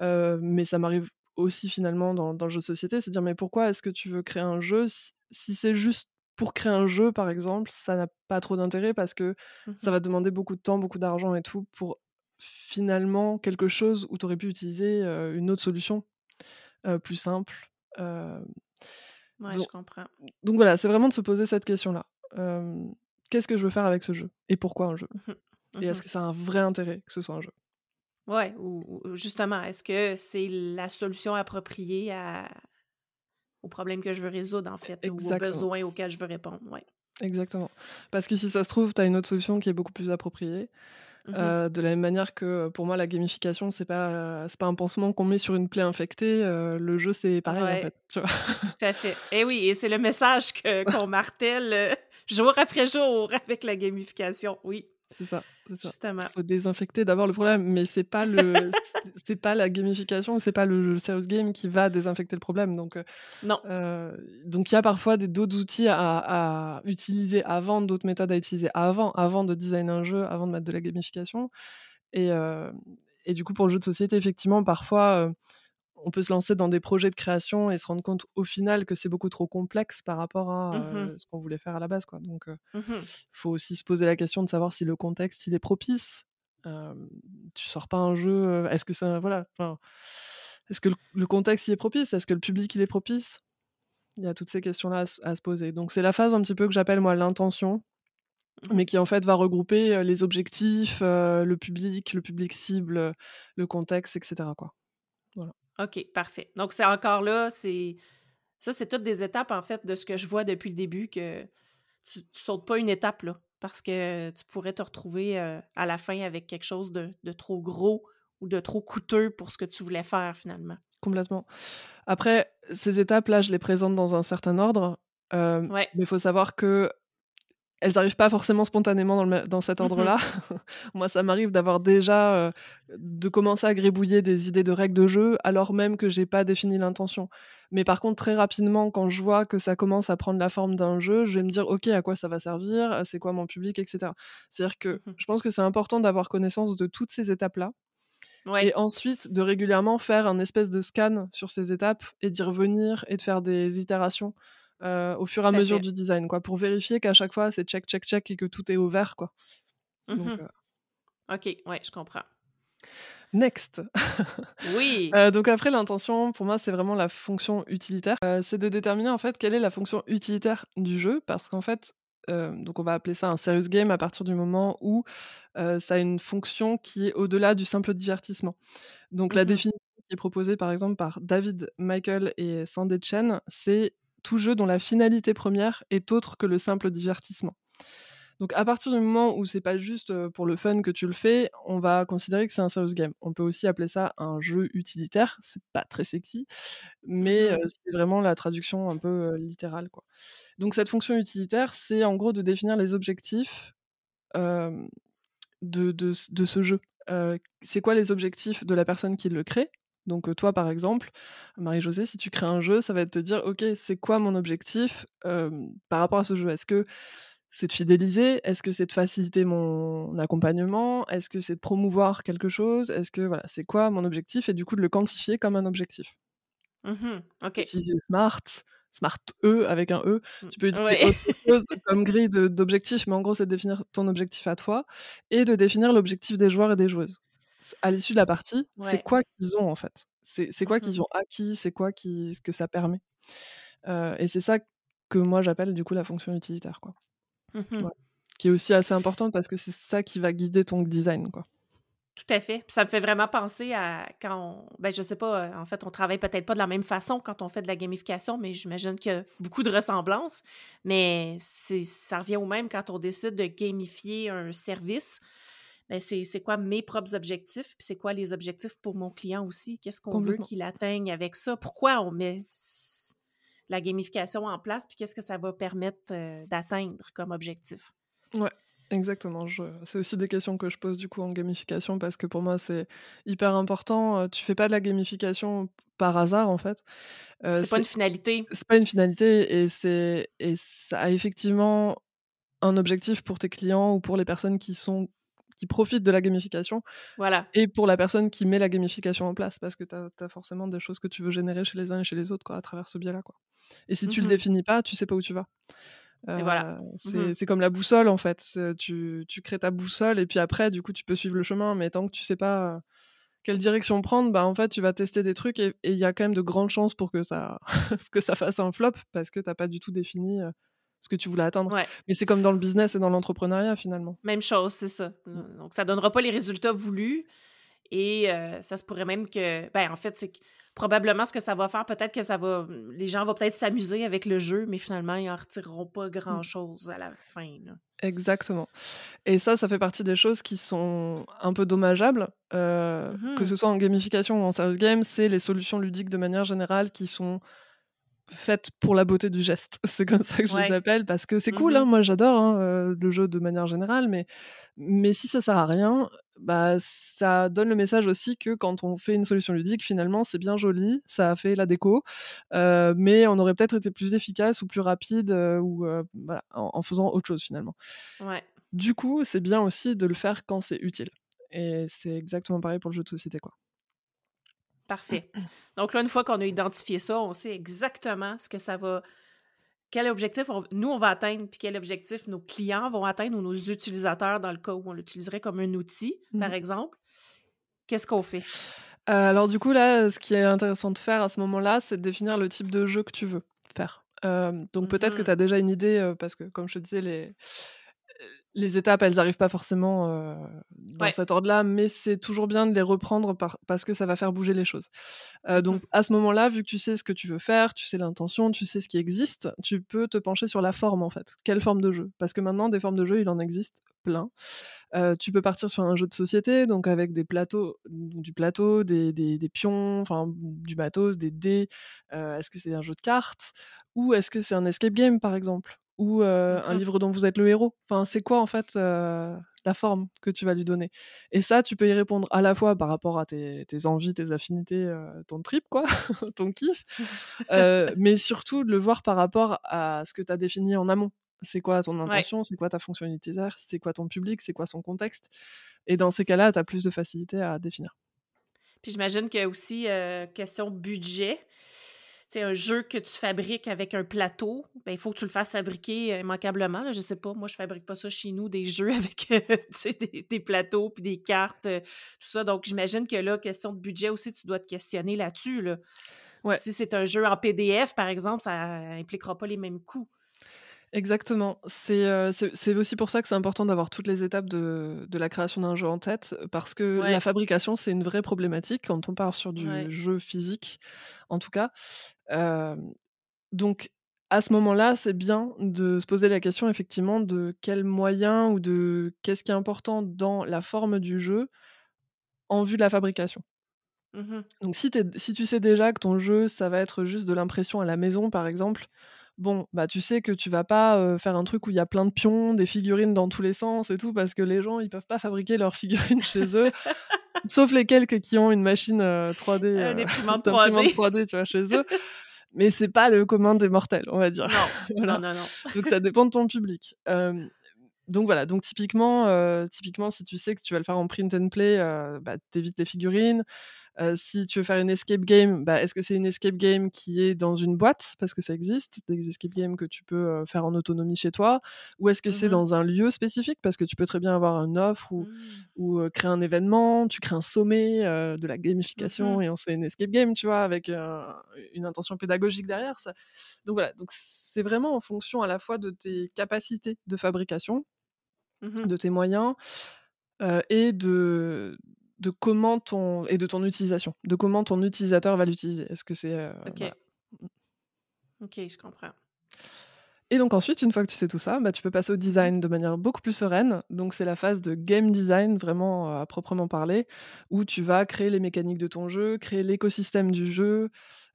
mais ça m'arrive aussi finalement dans dans le jeu de société, c'est de dire: «Mais pourquoi est-ce que tu veux créer un jeu?» si si c'est juste pour créer un jeu, par exemple, ça n'a pas trop d'intérêt parce que ça Mhm. va demander beaucoup de temps, beaucoup d'argent et tout pour finalement quelque chose où tu aurais pu utiliser, une autre solution, plus simple. Ouais, je donc comprends. donc voilà, c'est vraiment de se poser cette question-là. Qu'est-ce que je veux faire avec ce jeu? Et pourquoi un jeu? Mhm. Et est-ce Mhm. que ça a un vrai intérêt que ce soit un jeu? Ouais, ou, ou justement, est-ce que c'est la solution appropriée à, au problème que je veux résoudre, en fait, là, ou aux Exactement, besoins auxquels je veux répondre? Ouais. exactement. Parce que si ça se trouve, tu as une autre solution qui est beaucoup plus appropriée. Mhm. Heu, de la même manière que, pour moi, la gamification, c'est pas, heu, c'est pas un pansement qu'on met sur une plaie infectée, le jeu, c'est pareil, en fait, tu vois? tout à fait. Et oui, et c'est le message que qu'on [LAUGHS] martèle euh, jour après jour avec la gamification. Oui, C'est ça, c'est ça. justement. Faut désinfecter d'abord le problème, mais c'est pas le [LAUGHS] c'est pas la gamification, c'est pas le serious game qui va désinfecter le problème, donc heu Non. heu, donc il y a parfois d'autres outils à à utiliser avant, d'autres méthodes à utiliser avant avant de designer un jeu, avant de mettre de la gamification et heu et du coup, pour le jeu de société, effectivement, parfois, on peut se lancer dans des projets de création et se rendre compte, au final, que c'est beaucoup trop complexe par rapport à, Mhm. heu, ce qu'on voulait faire à la base, quoi, donc heu Mhm. faut aussi se poser la question de savoir si le contexte, il est propice. Tu sors pas un jeu, est-ce que ça voilà, est-ce que le le contexte, il est propice? Est-ce que le public, il est propice? Il y a toutes ces questions-là à se à se poser. Donc c'est la phase un petit peu que j'appelle moi l'intention, Mhm. mais qui en fait va regrouper, les objectifs, le public, le public cible, le contexte et cetera quoi. Voilà. OK, parfait. Donc, c'est encore là, c'est ça, c'est toutes des étapes, en fait, de ce que je vois depuis le début, que tu, tu sautes pas une étape, là, parce que tu pourrais te retrouver euh, à la fin avec quelque chose de, de trop gros ou de trop coûteux pour ce que tu voulais faire, finalement. Complètement. Après, ces étapes-là, je les présente dans un certain ordre, hem, Ouais. mais il faut savoir que Elles arrivent pas forcément spontanément dans le dans cet Mhm. ordre-là. [LAUGHS] Moi, ça m'arrive d'avoir déjà, heu, de commencer à gribouiller des idées de règles de jeu, alors même que j'ai pas défini l'intention. Mais par contre, très rapidement, quand je vois que ça commence à prendre la forme d'un jeu, je vais me dire: «OK, à quoi ça va servir? Heu, c'est quoi mon public?» et cetera. C'est-à-dire que Mhm. je pense que c'est important d'avoir connaissance de toutes ces étapes-là Ouais, et ensuite de régulièrement faire un espèce de scan sur ces étapes et d'y revenir et de faire des itérations, heu, au fur et à mesure fait. du design, quoi, pour vérifier qu'à chaque fois c'est check, check, check et que tout est au vert, quoi. Donc Mhm. heu, OK, ouais, je comprends. next. [LAUGHS] Oui. Heu, donc après l'intention, pour moi, c'est vraiment la fonction utilitaire. C'est de déterminer, en fait, quelle est la fonction utilitaire du jeu parce qu'en fait, donc on va appeler ça un serious game à partir du moment où, ça a une fonction qui est au-delà du simple divertissement. Donc la Mhm. définition qui est proposée, par exemple, par David Michael et Sandy Chen, c'est tout jeu dont la finalité première est autre que le simple divertissement. Donc à partir du moment où c'est pas juste pour le fun que tu le fais, on va considérer que c'est un serious game. On peut aussi appeler ça un jeu utilitaire, c'est pas très sexy, mais Mmh c'est vraiment la traduction un peu littérale quoi. Donc cette fonction utilitaire, c'est en gros de définir les objectifs de, de, de, ce jeu. c'est quoi les objectifs de la personne qui le crée? Donc toi, par exemple, Marie-Josée, si tu crées un jeu, ça va te dire, OK, c'est quoi mon objectif par rapport à ce jeu? Est-ce que c'est de fidéliser? Est-ce que c'est de faciliter mon accompagnement? Est-ce que c'est de promouvoir quelque chose? Est-ce que voilà, c'est quoi mon objectif? Et du coup, de le quantifier comme un objectif. Mmh OK. Utiliser Smart, Smart E avec un E. Mmh, Tu peux utiliser autre chose comme grille d'objectifs, mais en gros, c'est de définir ton objectif à toi et de définir l'objectif des joueurs et des joueuses. À l'issue de la partie, c'est quoi qu'ils ont en fait? C'est quoi qu'ils mmh ont acquis? C'est quoi qui, ce que ça permet? Et c'est ça que moi j'appelle du coup la fonction utilitaire. Quoi. Mmh Qui est aussi assez importante parce que c'est ça qui va guider ton design. Quoi. Tout à fait. ça me fait vraiment penser à quand on. Ben, je sais pas, en fait, on travaille peut-être pas de la même façon quand on fait de la gamification, mais j'imagine qu'il y a beaucoup de ressemblances. Mais ça revient au même quand on décide de gamifier un service. Ben c'est quoi mes propres objectifs, puis c'est quoi les objectifs pour mon client aussi? Qu'est-ce qu'on veut qu'il atteigne avec ça? Pourquoi on met la gamification en place, puis qu'est-ce que ça va permettre d'atteindre comme objectif? Ouais. Exactement, c'est aussi des questions que je pose du coup en gamification parce que pour moi c'est hyper important. Tu fais pas de la gamification par hasard en fait. c'est pas une finalité. C'est pas une finalité et c'est et ça a effectivement un objectif pour tes clients ou pour les personnes qui sont qui profitent de la gamification. Voilà. Et pour la personne qui met la gamification en place parce que tu as, forcément des choses que tu veux générer chez les uns et chez les autres quoi, à travers ce biais-là. Quoi. Et si tu le mmh définis pas, tu sais pas où tu vas voilà. Mmh c'est comme la boussole en fait. Tu, tu, crées ta boussole et puis après, du coup, tu peux suivre le chemin. Mais tant que tu sais pas quelle direction prendre, bah en fait, tu vas tester des trucs et il y a quand même de grandes chances pour que ça, [LAUGHS] que ça fasse un flop parce que t'as pas du tout défini ce que tu voulais atteindre. Mais c'est comme dans le business et dans l'entrepreneuriat finalement. Même chose, c'est ça. Mmh. Donc ça donnera pas les résultats voulus et ça se pourrait même que, ben en fait, c'est probablement ce que ça va faire, peut-être que ça va. Les gens vont peut-être s'amuser avec le jeu, mais finalement, ils n'en retireront pas mmh. grand-chose à la fin. Exactement. Et ça, ça fait partie des choses qui sont un peu dommageables, euh, que mmh ce soit en gamification ou en serious game, c'est les solutions ludiques de manière générale qui sont faites pour la beauté du geste. [LAUGHS] C'est comme ça que je les appelle parce que c'est mmh cool. Hein, moi, j'adore hein, le jeu de manière générale, mais mais si ça sert à rien, bah ça donne le message aussi que quand on fait une solution ludique, finalement, c'est bien joli, ça a fait la déco, euh, mais on aurait peut-être été plus efficace ou plus rapide euh, ou en, faisant autre chose finalement. Du coup, c'est bien aussi de le faire quand c'est utile. Et c'est exactement pareil pour le jeu de société, quoi. Parfait. Donc là, une fois qu'on a identifié ça, on sait exactement ce que ça va. Quel objectif nous, on va atteindre, puis quel objectif nos clients vont atteindre ou nos utilisateurs dans le cas où on l'utiliserait comme un outil, par mmh. exemple. Qu'est-ce qu'on fait? Euh, alors, du coup, là, ce qui est intéressant de faire à ce moment-là, c'est de définir le type de jeu que tu veux faire. Euh, donc, peut-être que mmh tu as déjà une idée, euh, parce que, comme je te disais, les les étapes, elles n'arrivent pas forcément dans cet ordre-là, mais c'est toujours bien de les reprendre parce que ça va faire bouger les choses. Mmh donc à ce moment-là, vu que tu sais ce que tu veux faire, tu sais l'intention, tu sais ce qui existe, tu peux te pencher sur la forme en fait. Quelle forme de jeu? Parce que maintenant, des formes de jeu, il en existe plein. tu peux partir sur un jeu de société, donc avec des plateaux, du plateau, des, des, pions, enfin du matos, des dés. est-ce que c'est un jeu de cartes? Ou est-ce que c'est un escape game par exemple? Ou un livre dont vous êtes le héros? Enfin, c'est quoi en fait la forme que tu vas lui donner? Et ça, tu peux y répondre à la fois par rapport à tes, envies, tes affinités, ton trip, quoi, [LAUGHS] ton kiff, [LAUGHS] mais surtout de le voir par rapport à ce que tu as défini en amont. C'est quoi ton intention? C'est quoi ta fonction utilitaire C'est quoi ton public? C'est quoi son contexte? Et dans ces cas-là, tu as plus de facilité à définir. Puis j'imagine qu'il y a aussi question budget un jeu que tu fabriques avec un plateau, ben, il faut que tu le fasses fabriquer euh, immanquablement. Là, je sais pas, moi, je fabrique pas ça chez nous, des [LAUGHS] jeux avec euh, des, plateaux puis des cartes, euh, tout ça. Donc, j'imagine que là, question de budget aussi, tu dois te questionner là-dessus. Là. Si c'est un jeu en PDF, par exemple, ça impliquera pas les mêmes coûts. Exactement. C'est aussi pour ça que c'est important d'avoir toutes les étapes de, la création d'un jeu en tête, parce que la fabrication, c'est une vraie problématique quand on part sur du jeu physique, en tout cas donc, à ce moment-là, c'est bien de se poser la question effectivement de quels moyens ou de qu'est-ce qui est important dans la forme du jeu en vue de la fabrication. Mmh Donc si, si tu sais déjà que ton jeu, ça va être juste de l'impression à la maison, par exemple, bon, bah tu sais que tu vas pas faire un truc où il y a plein de pions, des figurines dans tous les sens et tout, parce que les gens, ils peuvent pas fabriquer leurs [LAUGHS] figurines chez eux. [LAUGHS] Sauf les quelques qui ont une machine 3D, Un euh, imprimante d'imprimante 3D. 3D, tu vois, chez eux. [LAUGHS] Mais c'est pas le commun des mortels, on va dire. Non, Voilà. non, non, non. Donc ça dépend de ton public. Donc voilà, donc typiquement, typiquement, si tu sais que tu vas le faire en print and play, bah, tu les figurines. Heu, si tu veux faire une escape game, bah, est-ce que c'est une escape game qui est dans une boîte? Parce que ça existe, des escape games que tu peux, heu, faire en autonomie chez toi. Ou est-ce que c'est Mmh dans un lieu spécifique? Parce que tu peux très bien avoir une offre ou Mmh. ou, heu, créer un événement, tu crées un sommet, de la gamification Mmh et on se fait une escape game, tu vois? Avec, une intention pédagogique derrière ça. Donc voilà, donc c'est vraiment en fonction à la fois de tes capacités de fabrication, de tes moyens, et de de comment ton et de ton utilisation, de comment ton utilisateur va l'utiliser. Est-ce que c'est, heu, OK. voilà. OK, je comprends. Et donc ensuite, une fois que tu sais tout ça, bah, tu peux passer au design de manière beaucoup plus sereine. Donc c'est la phase de game design vraiment, heu, à proprement parler, où tu vas créer les mécaniques de ton jeu, créer l'écosystème du jeu,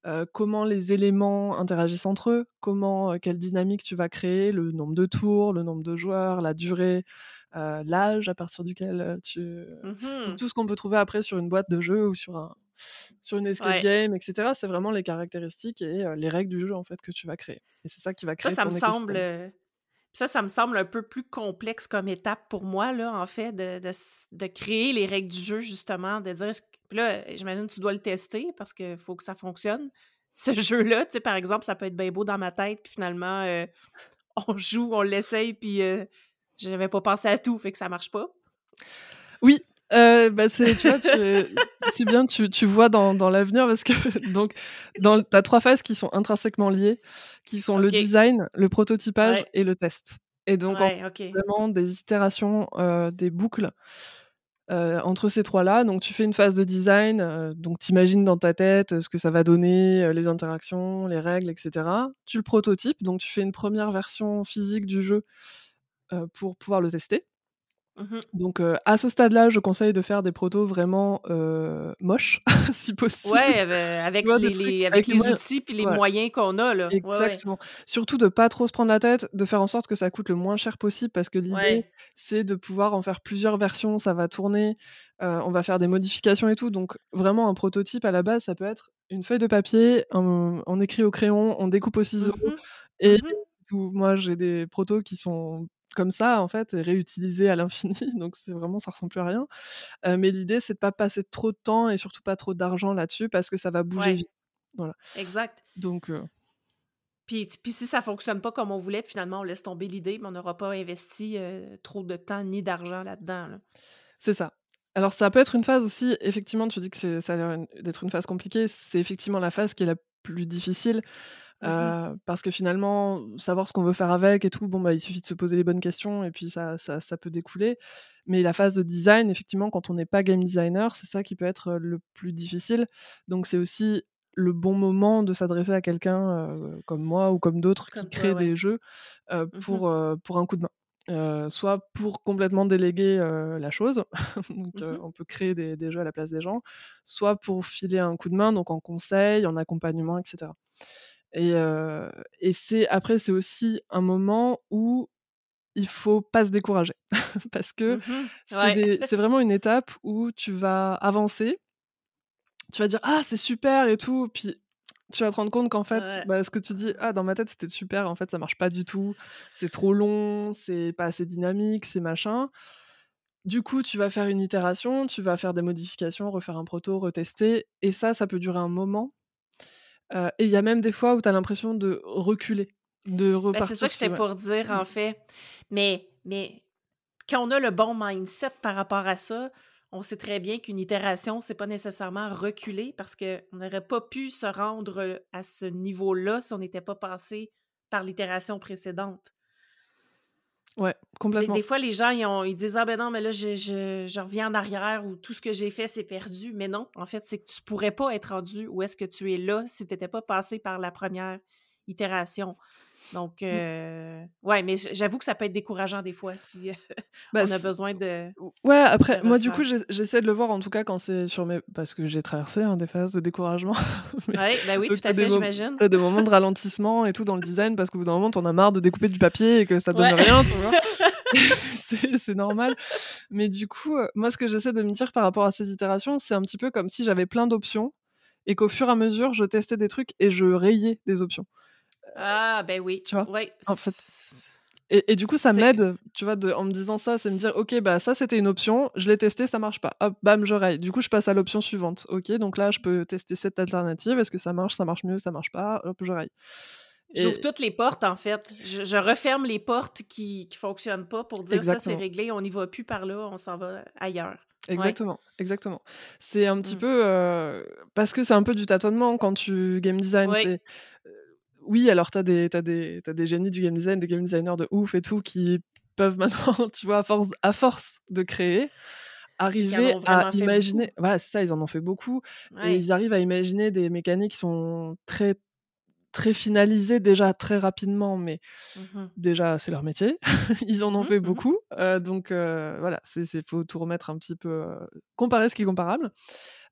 heu, comment les éléments interagissent entre eux, comment, quelle dynamique tu vas créer, le nombre de tours, le nombre de joueurs, la durée, l'âge à partir duquel, tu donc Mmh tout ce qu'on peut trouver après sur une boîte de jeu ou sur un sur une escape Ouais. game et cetera, c'est vraiment les caractéristiques et les règles du jeu, en fait, que tu vas créer et c'est ça qui va Ça, créer ça ton me semble, ça, ça me semble un peu plus complexe comme étape pour moi, là, en fait, de de s de créer les règles du jeu, justement, de dire puis là, j'imagine que tu dois le tester parce qu'il faut que ça fonctionne, [LAUGHS] ce jeu-là. Tu sais, par exemple, ça peut être bien beau dans ma tête, puis finalement, on joue, on l'essaye, puis, j'avais pas pensé à tout, fait que ça marche pas. Oui, heu, bah, c'est tu vois, tu [LAUGHS] c'est bien, tu tu vois dans dans l'avenir parce que donc dans tu as 3 phases qui sont intrinsèquement liées, qui sont le design, le prototypage Ouais. et le test et donc en Ouais, OK. vraiment des itérations, heu, des boucles, heu, entre ces 3-là. Donc tu fais une phase de design, donc tu imagines dans ta tête, ce que ça va donner, les interactions, les règles et cetera. Tu le prototypes, donc tu fais une première version physique du jeu, pour pouvoir le tester. Mmh Donc, à ce stade-là, je conseille de faire des protos vraiment, moches, [LAUGHS] si possible. Ouais, Tu avec vois, les trucs les avec avec les les moyens outils puis les ouais, moyens qu'on a, là. Ouais, ouais. exactement. Surtout de pas trop se prendre la tête, de faire en sorte que ça coûte le moins cher possible parce que l'idée, c'est de pouvoir en faire plusieurs versions, ça va tourner, on va faire des modifications et tout. Donc vraiment un prototype à la base, ça peut être une feuille de papier, on on écrit au crayon, on découpe au ciseau Mmh mh. et Mmh tout. Moi, j'ai des protos qui sont comme ça, en fait, et réutilisés à l'infini, [LAUGHS] donc c'est vraiment ça ressemble plus à rien. Mais l'idée, c'est de pas passer trop de temps et surtout pas trop d'argent là-dessus parce que ça va bouger Ouais, vite. Voilà, exact. donc Puis puis si ça fonctionne pas comme on voulait, finalement on laisse tomber l'idée, mais on n'aura pas investi, trop de temps ni d'argent là-dedans, là. c'est ça. Alors ça peut être une phase aussi, effectivement, tu dis que c'est ça a l'air d'être une phase compliquée, c'est effectivement la phase qui est la plus difficile, Mmh parce que finalement, savoir ce qu'on veut faire avec et tout, bon, bah, il suffit de se poser les bonnes questions et puis ça ça ça peut découler. Mais la phase de design, effectivement, quand on n'est pas game designer, c'est ça qui peut être, le plus difficile. Donc c'est aussi le bon moment de s'adresser à quelqu'un, comme moi ou comme d'autres qui créent ouais. des jeux, Mmh mh. pour, pour un coup de main. Soit pour complètement déléguer, la chose, [LAUGHS] donc Mmh on peut créer des des jeux à la place des gens, soit pour filer un coup de main, donc en conseil, en accompagnement et cetera. Et c'est après c'est aussi un moment où il faut pas se décourager [LAUGHS] parce que Mmh mh. c'est Ouais. [LAUGHS] vraiment une étape où tu vas avancer, tu vas dire: «Ah c'est super et tout», puis tu vas te rendre compte qu'en fait, Ouais. bah, ce que tu dis: «Ah dans ma tête c'était super, en fait ça marche pas du tout, c'est trop long, c'est pas assez dynamique, c'est machin». Du coup, tu vas faire une itération, tu vas faire des modifications, refaire un proto, retester et ça, ça peut durer un moment, et il y a même des fois où tu as l'impression de reculer, de Ben, c'est ça repartir que j'étais ouais. pour dire, Mmh. en fait. Mais mais quand on a le bon mindset par rapport à ça, on sait très bien qu'une itération, c'est pas nécessairement reculer parce qu'on n'aurait pas pu se rendre, à ce niveau-là si on n'était pas passé par l'itération précédente. Ouais, Des des complètement. fois, les gens, ils ont ils disent: «Ah ben non, mais là, je je je reviens en arrière ou tout ce que j'ai fait, c'est perdu». Mais non, en fait, c'est que tu pourrais pas être rendu où est-ce que tu es là si tu étais pas passé par la première itération. Donc, Mmh. euh, ouais, mais j'avoue que ça peut être décourageant des fois si [LAUGHS] Bah, on a besoin de, ou ouais, après, de moi, du coup, j'essaie de le voir, en tout cas, quand c'est sur mes parce que j'ai traversé, hein, des phases de découragement, [LAUGHS] mais Ouais, ben oui, donc tout à fait, j'imagine. des moments de ralentissement et tout dans le design parce qu'au bout d'un moment, tu en as marre de découper du papier et que ça donne Ouais. rien, tu vois? [LAUGHS] C'est normal. Mais du coup, heu, moi, ce que j'essaie de me dire par rapport à ces itérations, c'est un petit peu comme si j'avais plein d'options et qu'au fur et à mesure, je testais des trucs et je rayais des options. Ah, ben oui, Tu vois? ouais, En fait et et du coup, ça m'aide, tu vois, de en me disant ça, c'est me dire: «OK, bah, ça, c'était une option, je l'ai testé, ça marche pas. Hop, bam, je raye. Du coup, je passe à l'option suivante. OK, donc là, je peux tester cette alternative. Est-ce que ça marche? Ça marche mieux? Ça marche pas? Hop, je raye» j'ouvre toutes les portes en fait. Je, je referme les portes qui qui fonctionnent pas pour dire ça c'est réglé, on n'y va plus par là, on s'en va ailleurs. Ouais. Exactement, exactement. C'est un petit Mm. peu, parce que c'est un peu du tâtonnement quand tu game design, Oui. Oui, alors tu as des tu des des génies du game design, des game designers de ouf et tout qui peuvent maintenant, [LAUGHS] tu vois, à force à force de créer, arriver à imaginer voilà, c'est ça, ils en ont fait beaucoup et ils arrivent à imaginer des mécaniques qui sont très, très finalisées déjà très rapidement, mais Mhm. Déjà, c'est leur métier. [LAUGHS] Ils en ont Mhm, fait beaucoup, donc voilà, c'est faut tout remettre un petit peu, comparer ce qui est comparable.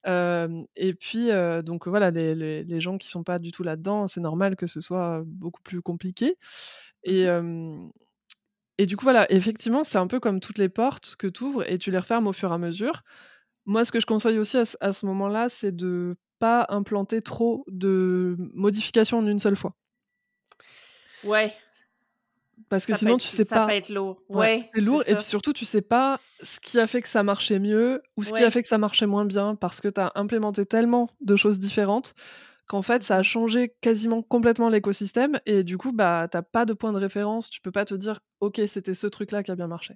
Et puis, donc voilà, les les les gens qui sont pas du tout là-dedans, c'est normal que ce soit, beaucoup plus compliqué et mhm. hem et du coup, voilà, effectivement, c'est un peu comme toutes les portes que tu ouvres et tu les refermes au fur et à mesure. Moi, ce que je conseille aussi à ce à ce moment-là, c'est de pas implanter trop de modifications en une seule fois. Ouais, Parce que ça peut sinon, tu être sais ça peut pas être lourd. Ouais, Ouais, c'est lourd et puis ça. surtout, tu sais pas ce qui a fait que ça marchait mieux ou ce qui a fait que ça marchait moins bien parce que tu as implémenté tellement de choses différentes qu'en fait, ça a Mhm. changé quasiment complètement l'écosystème et du coup, bah, tu pas de point de référence. Tu peux pas te dire: «OK, c'était ce truc-là qui a bien marché»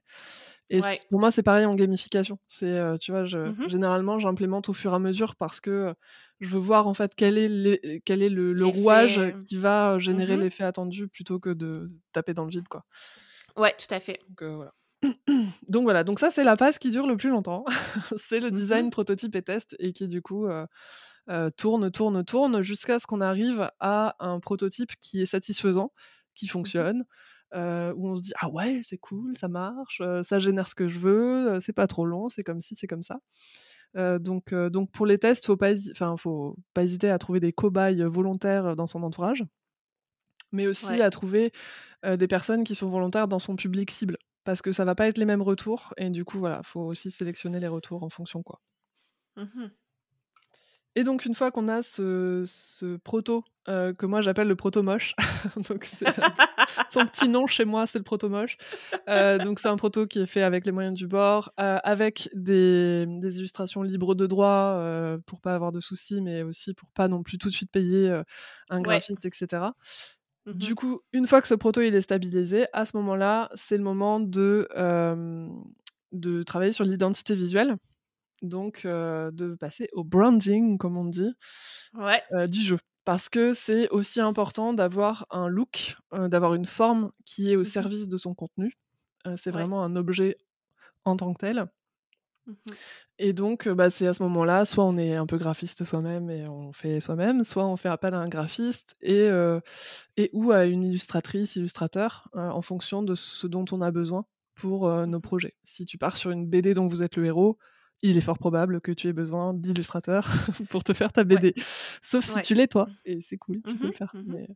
et Ouais. pour moi, c'est pareil en gamification. C'est, heu, tu vois, je Mhm. généralement, j'implémente au fur et à mesure parce que, je veux voir en fait quel est quel est le le rouage L'effet. qui va, générer Mhm. l'effet attendu plutôt que de taper dans le vide, quoi. Ouais, tout à fait. Donc, voilà. [CLEARS THROAT] Donc voilà, donc ça, c'est la phase qui dure le plus longtemps. [LAUGHS] C'est le Mhm. design, prototype et test et qui du coup, tourne, tourne, tourne jusqu'à ce qu'on arrive à un prototype qui est satisfaisant, qui fonctionne, où on se dit: «Ah ouais, c'est cool, ça marche, ça génère ce que je veux, c'est pas trop long, c'est comme ci, c'est comme ça». Donc donc pour les tests, faut pas enfin, faut pas hésiter à trouver des cobayes, volontaires, dans son entourage, mais aussi Ouais. à trouver des personnes qui sont volontaires dans son public cible. Parce que ça va pas être les mêmes retours et du coup, voilà, faut aussi sélectionner les retours en fonction, quoi. Mhm. Et donc une fois qu'on a ce ce proto, heu, que moi j'appelle le proto moche, [LAUGHS] donc [LAUGHS] son petit nom chez moi, c'est le proto moche. Heu, donc c'est un proto qui est fait avec les moyens du bord, heu, avec des, mmh, des illustrations libres de droit, pour pas avoir de soucis, mais aussi pour pas non plus tout de suite payer, un graphiste et cetera. Mhm. Du coup, une fois que ce proto il est stabilisé, à ce moment-là, c'est le moment de, de travailler sur l'identité visuelle, donc de passer au branding comme on dit, Ouais. du jeu. Parce que c'est aussi important d'avoir un look, d'avoir une forme qui est au Mhm. service de son contenu. C'est Ouais. vraiment un objet en tant que tel Mhm. et donc bah, c'est à ce moment-là, soit on est un peu graphiste soi-même et on fait soi-même, soit on fait appel à un graphiste et et ou à une illustratrice, illustrateur, en fonction de ce dont on a besoin pour, nos projets. Si tu pars sur une BD dont vous êtes le héros, il est fort probable que tu aies besoin d'illustrateurs [LAUGHS] pour te faire ta Ouais. BD. Sauf si Ouais. tu l'es toi et c'est cool, tu peux le faire. Mhm. Mais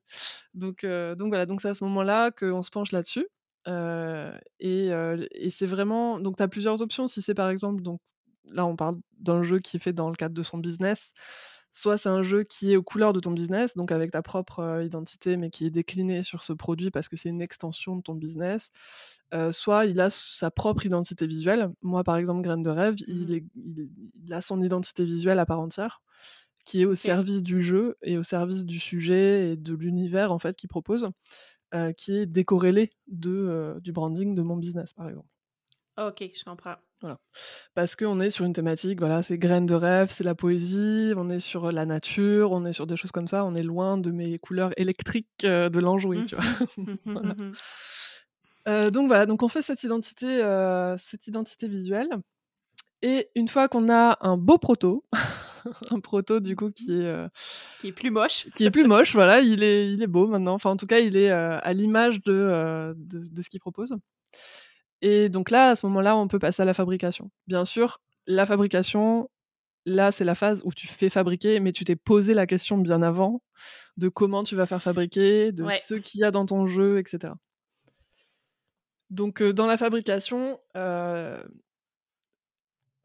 donc heu, donc voilà, donc c'est à ce moment-là qu'on se penche là-dessus, heu et et c'est vraiment donc tu as plusieurs options. Si c'est par exemple donc là, on parle d'un jeu qui est fait dans le cadre de son business. Soit c'est un jeu qui est aux couleurs de ton business, donc avec ta propre, identité, mais qui est décliné sur ce produit parce que c'est une extension de ton business. Soit il a sa propre identité visuelle. Moi, par exemple, Graines de rêve, il est il a son identité visuelle à part entière, qui est au service du jeu et au service du sujet et de l'univers, en fait, qu'il propose, qui est décorrélé de, du branding de mon business, par exemple. OK, je comprends. Voilà. Parce qu'on est sur une thématique, voilà, c'est graines de rêve, c'est la poésie, on est sur, la nature, on est sur des choses comme ça, on est loin de mes couleurs électriques, heu, de l'enjoué, tu vois? [LAUGHS] [LAUGHS] Voilà. Mhm. Heu, donc voilà, donc on fait cette identité, cette identité visuelle et une fois qu'on a un beau proto, [LAUGHS] un proto du coup qui est qui est plus moche. qui est plus moche. Voilà, il est il est beau maintenant. Enfin, en tout cas, il est à l'image de, de, de ce qu'il propose. Et donc là, à ce moment-là, on peut passer à la fabrication. Bien sûr, la fabrication, là, c'est la phase où tu fais fabriquer, mais tu t'es posé la question bien avant de comment tu vas faire fabriquer, de ce qu'il y a dans ton jeu, etc. Donc, dans la fabrication, il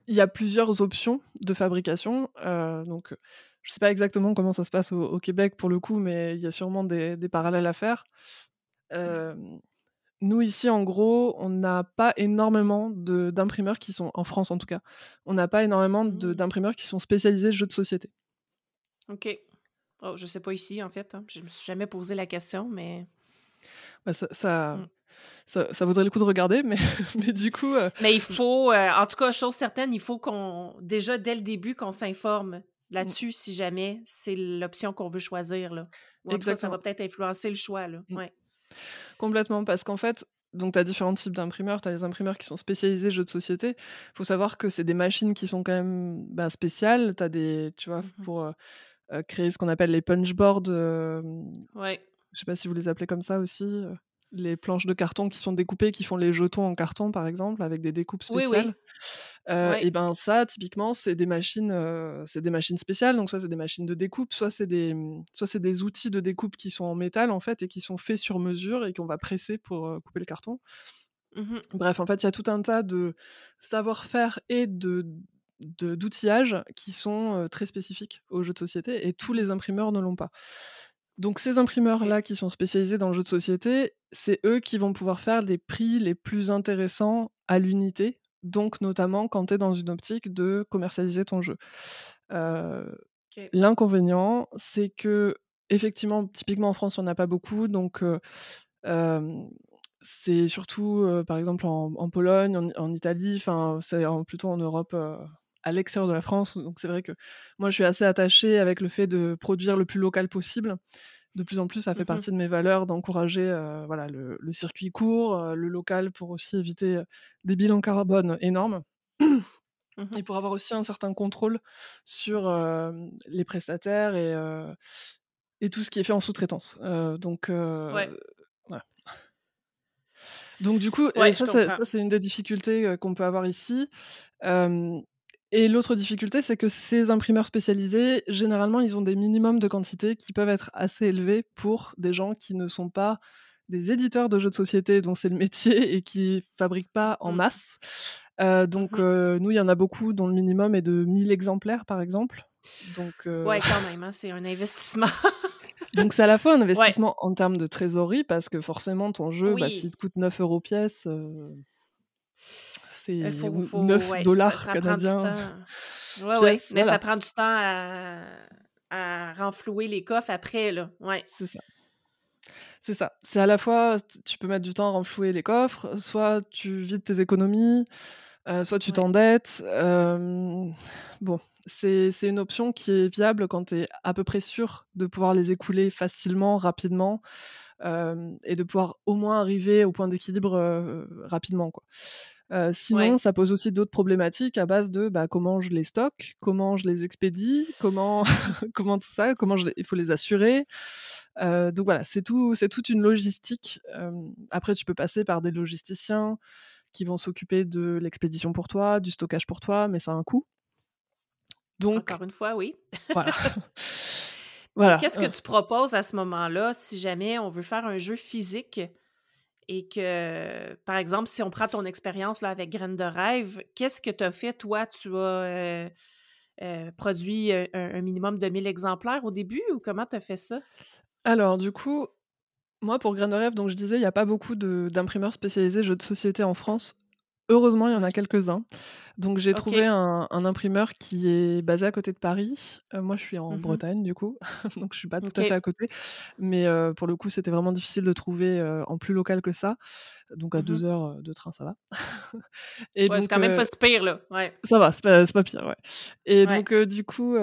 y a plusieurs options de fabrication. donc, je ne sais pas exactement comment ça se passe au, Québec pour le coup, mais il y a sûrement des, des parallèles à faire. Nous, ici, en gros, on n'a pas énormément d'imprimeurs qui sont, en France en tout cas, on n'a pas énormément mmh. d'imprimeurs qui sont spécialisés jeux de société. OK. Oh, je sais pas ici, en fait. Hein. Je me suis jamais posé la question, mais. Bah, ça, ça, mmh. ça, vaudrait le coup de regarder, mais, [LAUGHS] mais du coup. Euh, mais il faut, euh, en tout cas, chose certaine, il faut qu'on, déjà dès le début, qu'on s'informe mmh. là-dessus si jamais c'est l'option qu'on veut choisir. Là. Ou en tout cas, ça va peut-être influencer le choix. Là. Ouais. Complètement, parce qu'en fait, donc tu as différents types d'imprimeurs. Tu as les imprimeurs qui sont spécialisés jeux de société. Il faut savoir que c'est des machines qui sont quand même bah, spéciales. Tu as des, tu vois, mmh pour créer ce qu'on appelle les punchboards. ouais. Je sais pas si vous les appelez comme ça aussi. les planches de carton qui sont découpées, qui font les jetons en carton, par exemple, avec des découpes spéciales. Oui, et ben ça, typiquement, c'est des machines, c'est des machines spéciales. Donc soit c'est des machines de découpe, soit c'est des, mmh, soit c'est des outils de découpe qui sont en métal en fait et qui sont faits sur mesure et qu'on va presser pour couper le carton. Mmh Bref, en fait, il y a tout un tas de savoir-faire et de d'outillage qui sont très spécifiques aux jeux de société et tous les imprimeurs ne l'ont pas. Donc ces imprimeurs-là qui sont spécialisés dans le jeu de société, c'est eux qui vont pouvoir faire les prix les plus intéressants à l'unité donc notamment quand tu es dans une optique de commercialiser ton jeu. L'inconvénient, c'est que, effectivement, typiquement en France, on n'a pas beaucoup, donc c'est surtout, par exemple, en, Pologne, en, Italie, enfin, c'est plutôt en Europe à l'extérieur de la France. Donc c'est vrai que moi, je suis assez attachée avec le fait de produire le plus local possible de plus en plus, ça fait mmh partie de mes valeurs d'encourager voilà, le, circuit court, le local pour aussi éviter des bilans carbone énormes. Mmh et pour avoir aussi un certain contrôle sur les prestataires et, et tout ce qui est fait en sous-traitance. donc, voilà. Donc du coup, ça, c'est une des difficultés qu'on peut avoir ici. Et l'autre difficulté, c'est que ces imprimeurs spécialisés, généralement, ils ont des minimums de quantité qui peuvent être assez élevés pour des gens qui ne sont pas des éditeurs de jeux de société dont c'est le métier [LAUGHS] et qui fabriquent pas en mmh. masse. Euh, donc, mmh nous, il y en a beaucoup dont le minimum est de 1000 exemplaires, par exemple. Donc, Ouais, quand [LAUGHS] même, hein, c'est un investissement. [LAUGHS] donc, c'est à la fois un investissement en termes de trésorerie, parce que forcément, ton jeu, bah, s'il te coûte 9 euros pièce, c'est 9 dollars canadiens. Ouais, mais ça prend du temps à, à, renflouer les coffres après, là. Ouais. C'est ça. C'est ça. C'est à la fois, tu peux mettre du temps à renflouer les coffres, soit tu vides tes économies, euh, soit tu t'endettes. bon, c'est une option qui est viable quand tu es à peu près sûr de pouvoir les écouler facilement, rapidement, et de pouvoir au moins arriver au point d'équilibre rapidement. Quoi sinon, ça pose aussi d'autres problématiques à base de bah, comment je les stocke, comment je les expédie, comment, [LAUGHS] comment tout ça, comment il faut les assurer. donc voilà, c'est tout, c'est toute une logistique. après, tu peux passer par des logisticiens qui vont s'occuper de l'expédition pour toi, du stockage pour toi, mais ça a un coût. Donc, Encore une fois, oui. voilà. [LAUGHS] voilà. Qu'est-ce que tu proposes à ce moment-là si jamais on veut faire un jeu physique? Et que, par exemple, si on prend ton expérience avec Graines de rêve, qu'est-ce que tu as fait, toi? Tu as euh, euh, produit un, minimum de 1000 exemplaires au début ou comment tu as fait ça? Alors, du coup, moi, pour Graines de rêve, donc je disais, il n'y a pas beaucoup d'imprimeurs spécialisés jeux de société en France. Heureusement, il y en a quelques-uns. Donc j'ai trouvé un, imprimeur qui est basé à côté de Paris. Euh, moi, je suis en mmh Bretagne, du coup, [LAUGHS] donc je suis pas tout à fait à côté. Mais euh, pour le coup, c'était vraiment difficile de trouver euh, en plus local que ça. Donc à mmh deux heures de train, ça va. [LAUGHS] Et c'est quand même pas si pire, là. Ouais. Ça va, c'est pas, pas, pire, ouais. Et donc, du coup,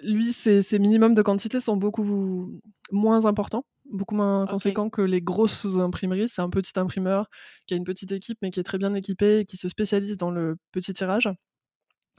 lui, ses, ses minimums de quantité sont beaucoup moins importants beaucoup moins conséquent que les grosses imprimeries. C'est un petit imprimeur qui a une petite équipe, mais qui est très bien équipé et qui se spécialise dans le petit tirage.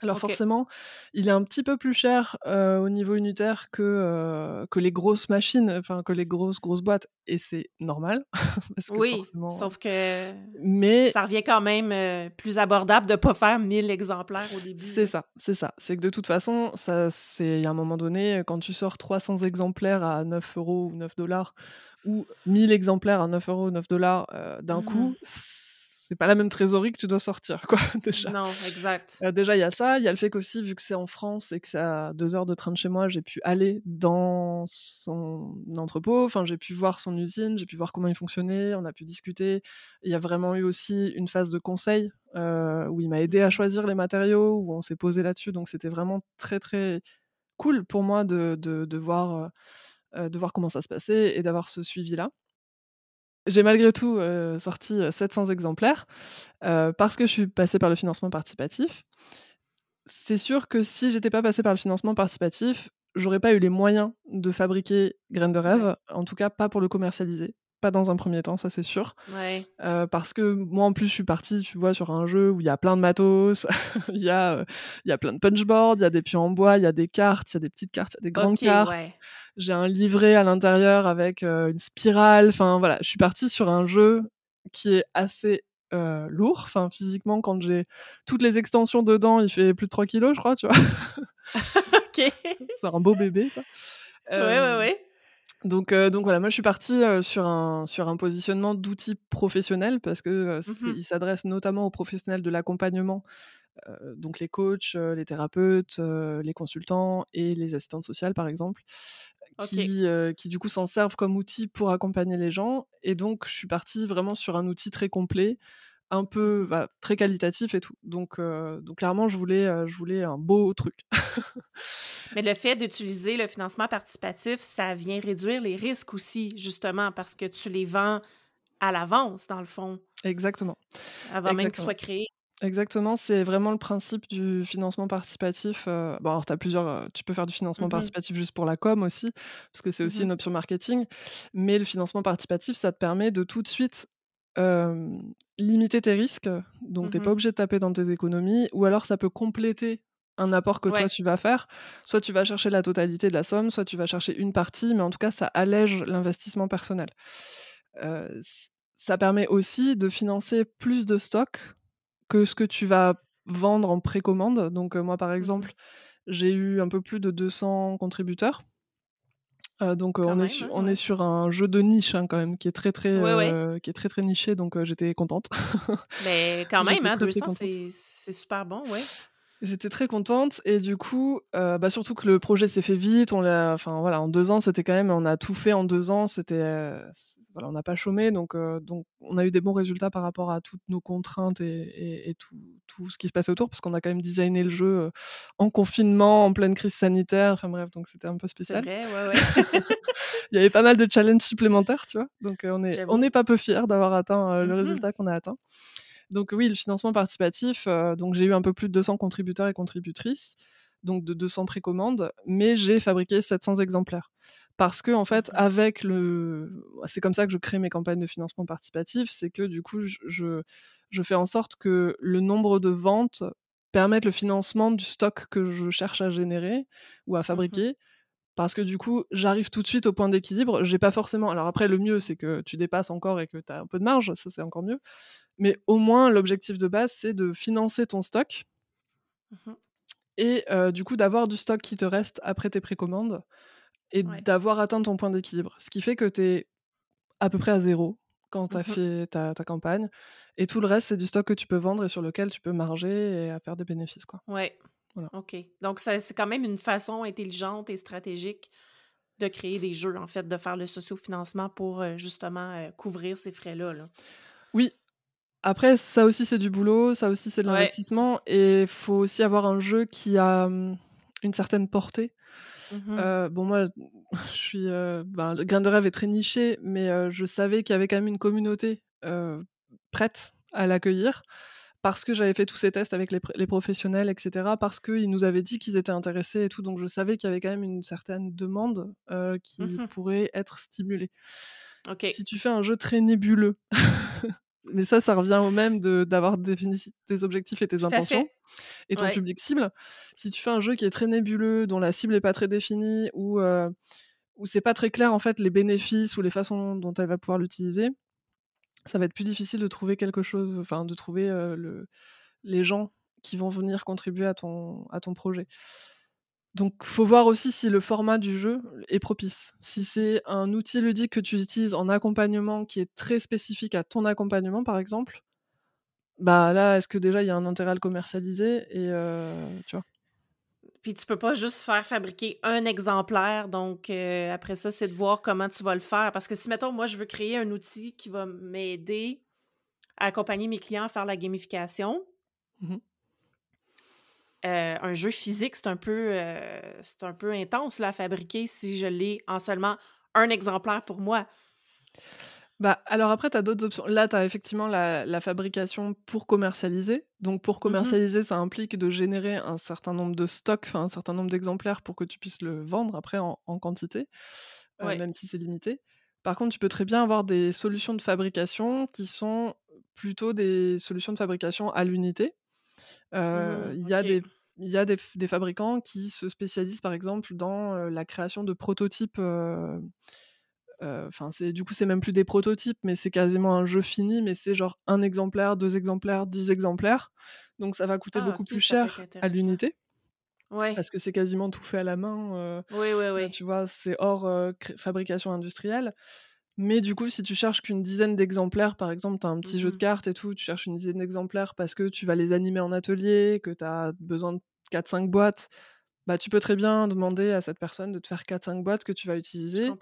Alors forcément, il est un petit peu plus cher, au niveau unitaire que, que les grosses machines, enfin que les grosses, grosses boîtes et c'est normal [LAUGHS] parce que Oui, forcément, sauf que mais ça revient quand même, plus abordable de pas faire 1000 exemplaires au début, c'est ça, c'est ça. C'est que de toute façon, ça c'est il y a un moment donné, quand tu sors 300 exemplaires à 9 euros ou 9 ou 1000 exemplaires à 9 euros ou 9 heu, d'un Mmh coup, c'est pas la même trésorerie que tu dois sortir quoi, [LAUGHS] déjà. Non, exact. Heu, déjà, il y a ça, il y a le fait qu'aussi, vu que c'est en France et que c'est à 2 heures de train de chez moi, j'ai pu aller dans son entrepôt, enfin, j'ai pu voir son usine, j'ai pu voir comment il fonctionnait, on a pu discuter. Il y a vraiment eu aussi une phase de conseil, heu, où il m'a aidé à choisir les matériaux, où on s'est posé là-dessus, donc c'était vraiment très, très cool pour moi de de de voir, heu, de voir comment ça se passait et d'avoir ce suivi-là. J'ai malgré tout, heu, sorti, heu, 700 exemplaires, heu, parce que je suis passée par le financement participatif. C'est sûr que si j'étais pas passée par le financement participatif, j'aurais pas eu les moyens de fabriquer Graines de rêve, en tout cas pas pour le commercialiser, pas dans un premier temps, ça c'est sûr. ouais. Heu, parce que moi en plus je suis partie, tu vois, sur un jeu où il y a plein de matos, [LAUGHS] il y a, il y a plein de punchboards, il y a des pions en bois, il y a des cartes, il y a des petites cartes, il y a des grandes cartes. ouais. J'ai un livret à l'intérieur avec, heu, une spirale, enfin voilà, je suis partie sur un jeu qui est assez, heu, lourd. Enfin physiquement quand j'ai toutes les extensions dedans, il fait plus de 3 kilogrammes je crois, tu vois? [LAUGHS] OK. C'est un beau bébé quoi. Ouais, ouais, ouais. Donc heu, donc voilà, moi je suis partie, heu, sur un sur un positionnement d'outils professionnels parce que, c'est Mmh il s'adresse notamment aux professionnels de l'accompagnement, heu, donc les coachs, les thérapeutes, les consultants et les assistantes sociales par exemple, qui, qui du coup s'en servent comme outil pour accompagner les gens. Et donc je suis partie vraiment sur un outil très complet, un peu, bah, très qualitatif et tout. Donc heu, donc clairement je voulais, heu, je voulais un beau truc. [LAUGHS] Mais le fait d'utiliser le financement participatif, ça vient réduire les risques aussi, justement, parce que tu les vends à l'avance, dans le fond, Exactement, avant même qu'ils exactement. soient créés. Exactement, c'est vraiment le principe du financement participatif, heu, bon alors tu as plusieurs, tu peux faire du financement Mmh participatif juste pour la com aussi, parce que c'est aussi Mmh une option marketing, mais le financement participatif, ça te permet de tout de suite, limiter tes risques, donc tu es pas Mmh obligé de taper dans tes économies ou alors ça peut compléter un apport que toi tu vas faire. Soit tu vas chercher la totalité de la somme, soit tu vas chercher une partie, mais en tout cas ça allège l'investissement personnel. Ça permet aussi de financer plus de stocks que ce que tu vas vendre en précommande. Donc, moi, par Mmh exemple, j'ai eu un peu plus de 200 contributeurs. Heu, donc, Quand on est même, hein, on est sur un jeu de niche, hein, quand même, qui est très, très, Ouais, ouais. heu, qui est très, très niché, donc, j'étais contente. Mais quand [LAUGHS] même, hein, très, très 200, contente. c'est c'est super bon, ouais. J'étais très contente et du coup, heu, bah, surtout que le projet s'est fait vite, on l'a enfin voilà, en 2 ans, c'était quand même on a tout fait en 2 ans, c'était, heu, c voilà, on n'a pas chômé donc heu, donc on a eu des bons résultats par rapport à toutes nos contraintes et et et tout tout ce qui se passait autour parce qu'on a quand même designé le jeu, en confinement, en pleine crise sanitaire, enfin bref, donc c'était un peu spécial. vrai, ouais, ouais. [LAUGHS] Il y avait pas mal de challenges supplémentaires, tu vois? Donc on est on n'est pas peu fiers d'avoir atteint, le Mmh résultat qu'on a atteint. Donc oui, le financement participatif, heu, donc j'ai eu un peu plus de 200 contributeurs et contributrices, donc de 200 précommandes, mais j'ai fabriqué 700 exemplaires. Parce que en fait, avec le c'est comme ça que je crée mes campagnes de financement participatif, c'est que du coup, je je je fais en sorte que le nombre de ventes permette le financement du stock que je cherche à générer ou à Mmh fabriquer parce que du coup, j'arrive tout de suite au point d'équilibre. J'ai pas forcément alors après le mieux, c'est que tu dépasses encore et que tu as un peu de marge, ça c'est encore mieux. Mais au moins l'objectif de base, c'est de financer ton stock Mmh et du coup d'avoir du stock qui te reste après tes précommandes et Ouais. d'avoir atteint ton point d'équilibre. Ce qui fait que tu es à peu près à zéro quand tu as Mmh fait ta ta campagne et tout le reste, c'est du stock que tu peux vendre et sur lequel tu peux marger et à faire des bénéfices, quoi. Ouais. Voilà. OK. Donc c'est quand même une façon intelligente et stratégique de créer des jeux, en fait, de faire le sociofinancement pour, heu, justement, heu, couvrir ces frais-là, là. Oui, après ça aussi c'est du boulot, ça aussi c'est de Ouais. l'investissement et faut aussi avoir un jeu qui a, mmh, une certaine portée. Mmh Heu, bon moi, [LAUGHS] je suis, ben, Graines de rêve est très niché, mais je savais qu'il y avait quand même une communauté, prête à l'accueillir. Parce que j'avais fait tous ces tests avec les professionnels et cetera, parce qu'ils nous avaient dit qu'ils étaient intéressés et tout, donc je savais qu'il y avait quand même une certaine demande, heu, qui Mmh pourrait être stimulée. OK. Si tu fais un jeu très nébuleux [LAUGHS] mais ça, ça revient au même d'avoir défini tes objectifs et tes Tout intentions et ton Ouais. public cible. Si tu fais un jeu qui est très nébuleux, dont la cible est pas très définie ou, heu, où c'est pas très clair, en fait, les bénéfices ou les façons dont elle va pouvoir l'utiliser, ça va être plus difficile de trouver quelque chose, enfin, de trouver, les gens qui vont venir contribuer à ton à ton projet. Donc faut voir aussi si le format du jeu est propice. Si c'est un outil ludique que tu utilises en accompagnement qui est très spécifique à ton accompagnement, par exemple, bah, là, est-ce que déjà il y a un intérêt à le commercialiser et tu vois? Puis tu peux pas juste faire fabriquer un exemplaire, donc heu, après ça, c'est de voir comment tu vas le faire. Parce que si, mettons, moi, je veux créer un outil qui va m'aider à accompagner mes clients à faire la gamification Mmh heu, un jeu physique, c'est un peu, heu, c'est un peu intense, là, à fabriquer si je l'ai en seulement un exemplaire pour moi. Bah, alors après, tu as d'autres options. Là, tu as effectivement la la fabrication pour commercialiser. Donc pour Mmh commercialiser, ça implique de générer un certain nombre de stocks, un certain nombre d'exemplaires pour que tu puisses le vendre après en en quantité, Ouais. même si c'est limité. Par contre, tu peux très bien avoir des solutions de fabrication qui sont plutôt des solutions de fabrication à l'unité. Mmh il y a des il y a des fabricants qui se spécialisent, par exemple, dans, heu, la création de prototypes, enfin, c'est du coup, c'est même plus des prototypes, mais c'est quasiment un jeu fini, mais c'est genre un exemplaire, 2 exemplaires, 10 exemplaires. Donc ça va coûter Ah beaucoup plus cher à l'unité, Ouais. parce que c'est quasiment tout fait à la main, Oui, oui, là, oui. tu vois? C'est hors, cré fabrication industrielle. Mais du coup, si tu cherches qu'une dizaine d'exemplaires, par exemple, tu as un petit jeu de Mmh cartes et tout, tu cherches une dizaine d'exemplaires parce que tu vas les animer en atelier, que tu as besoin de 4-5 boîtes, bah, tu peux très bien demander à cette personne de te faire 4-5 boîtes que tu vas utiliser.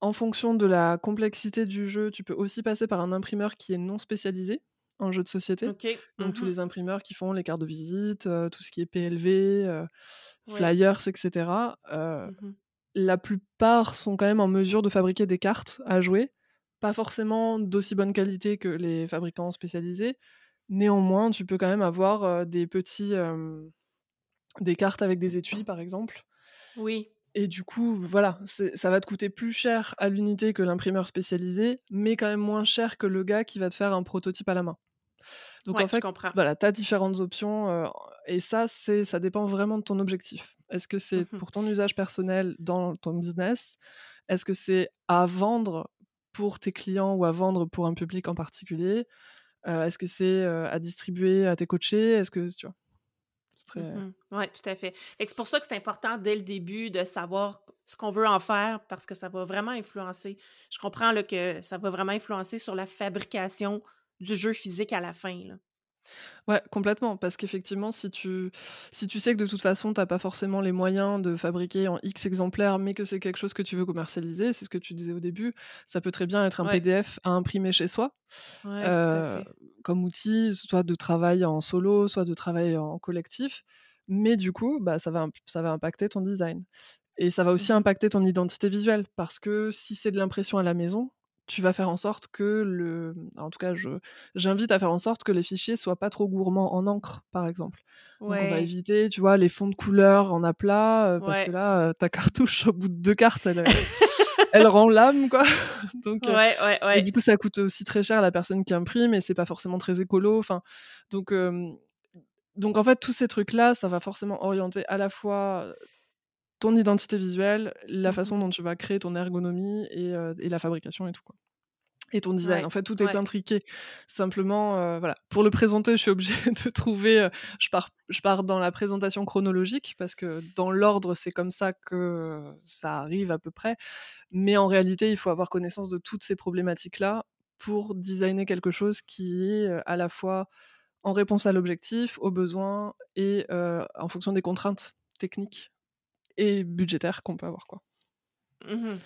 en fonction de la complexité du jeu, tu peux aussi passer par un imprimeur qui est non spécialisé en jeu de société. Donc tous Mmh les imprimeurs qui font les cartes de visite, tout ce qui est PLV, Ouais. flyers et cetera. Heu, Mmh la plupart sont quand même en mesure de fabriquer des cartes à jouer, pas forcément d'aussi bonne qualité que les fabricants spécialisés. Néanmoins, tu peux quand même avoir, des petits, des cartes avec des étuis, par exemple Oui. et du coup, voilà, ça va te coûter plus cher à l'unité que l'imprimeur spécialisé, mais quand même moins cher que le gars qui va te faire un prototype à la main. Donc Ouais, en fait, voilà, tu as différentes options, heu et ça, c'est ça dépend vraiment de ton objectif. Est-ce que c'est Mmh pour ton usage personnel dans ton business? Est-ce que c'est à vendre pour tes clients ou à vendre pour un public en particulier? Heu, est-ce que c'est, heu, à distribuer à tes coachés? Est-ce que tu vois? C'est très Mmh Ouais, tout à fait. Fait c'est pour ça que c'est important dès le début de savoir ce qu'on veut en faire parce que ça va vraiment influencer. Je comprends là, que ça va vraiment influencer sur la fabrication du jeu physique à la fin. Ouais, complètement, parce qu'effectivement, si tu si tu sais que de toute façon, tu as pas forcément les moyens de fabriquer en X exemplaires, mais que c'est quelque chose que tu veux commercialiser, c'est ce que tu disais au début, ça peut très bien être un Ouais, PDF à imprimer chez soi, ouais, comme outil, soit de travail en solo, soit de travail en collectif. Mais du coup, bah, ça va ça va impacter ton design. Et ça va aussi Mmh impacter ton identité visuelle parce que si c'est de l'impression à la maison, tu vas faire en sorte que le en tout cas, je j'invite à faire en sorte que les fichiers soient pas trop gourmands en encre, par exemple. Donc on va éviter, tu vois, les fonds de couleur en aplat, parce que là, ta cartouche, au bout de 2 cartes, elle, [LAUGHS] elle rend l'âme, quoi. [LAUGHS] Donc Ouais, ouais, et du coup, ça coûte aussi très cher à la personne qui imprime et c'est pas forcément très écolo, enfin donc donc en fait, tous ces trucs-là, ça va forcément orienter à la fois, ton identité visuelle, la Mmh façon dont tu vas créer ton ergonomie et heu et la fabrication et tout, quoi. Et ton design. Ouais, En fait, tout est ouais. intriqué. Simplement, heu, voilà, pour le présenter, je suis obligée [LAUGHS] de trouver, heu, je pars je pars dans la présentation chronologique parce que dans l'ordre, c'est comme ça que ça arrive à peu près. Mais en réalité, il faut avoir connaissance de toutes ces problématiques-là pour designer quelque chose qui est, à la fois en réponse à l'objectif, aux besoins et en fonction des contraintes techniques et budgétaires qu'on peut avoir, quoi. Mmh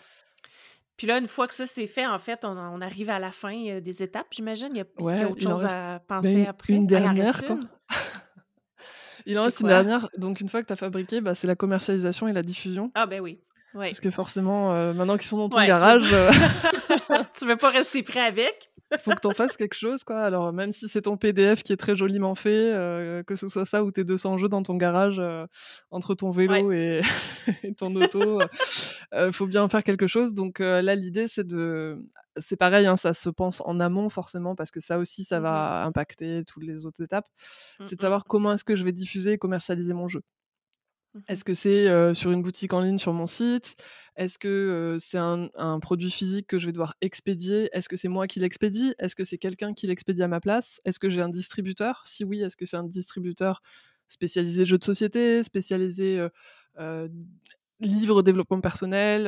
Puis là, une fois que ça c'est fait, en fait, on on arrive à la fin, heu, des étapes, j'imagine? Il y a y a autre chose reste, à penser après? une Ah, il en reste dernière, quoi. une? [LAUGHS] Il en reste une dernière, donc une fois que tu as fabriqué, bah, c'est la commercialisation et la diffusion. Ah ben oui. Parce que forcément, heu, maintenant qu'ils sont dans ton Ouais, tu veux garage, heu [LAUGHS] tu veux pas rester prêt avec? Faut que tu en fasses quelque chose, quoi. Alors, même si c'est ton PDF qui est très joliment fait, euh, que ce soit ça ou tes 200 jeux dans ton garage, euh, entre ton vélo [LAUGHS] et, ton auto, il faut bien faire quelque chose. Donc là, l'idée, c'est de... C'est pareil, hein, ça se pense en amont forcément, parce que ça aussi, ça Mmh va impacter toutes les autres étapes. Mmh C'est de savoir comment est-ce que je vais diffuser et commercialiser mon jeu. Est-ce que c'est, sur une boutique en ligne sur mon site? Est-ce que, c'est un un produit physique que je vais devoir expédier? Est-ce que c'est moi qui l'expédie? Est-ce que c'est quelqu'un qui l'expédie à ma place? Est-ce que j'ai un distributeur? Si oui, est-ce que c'est un distributeur spécialisé jeux de société, spécialisé, heu, livres développement personnel,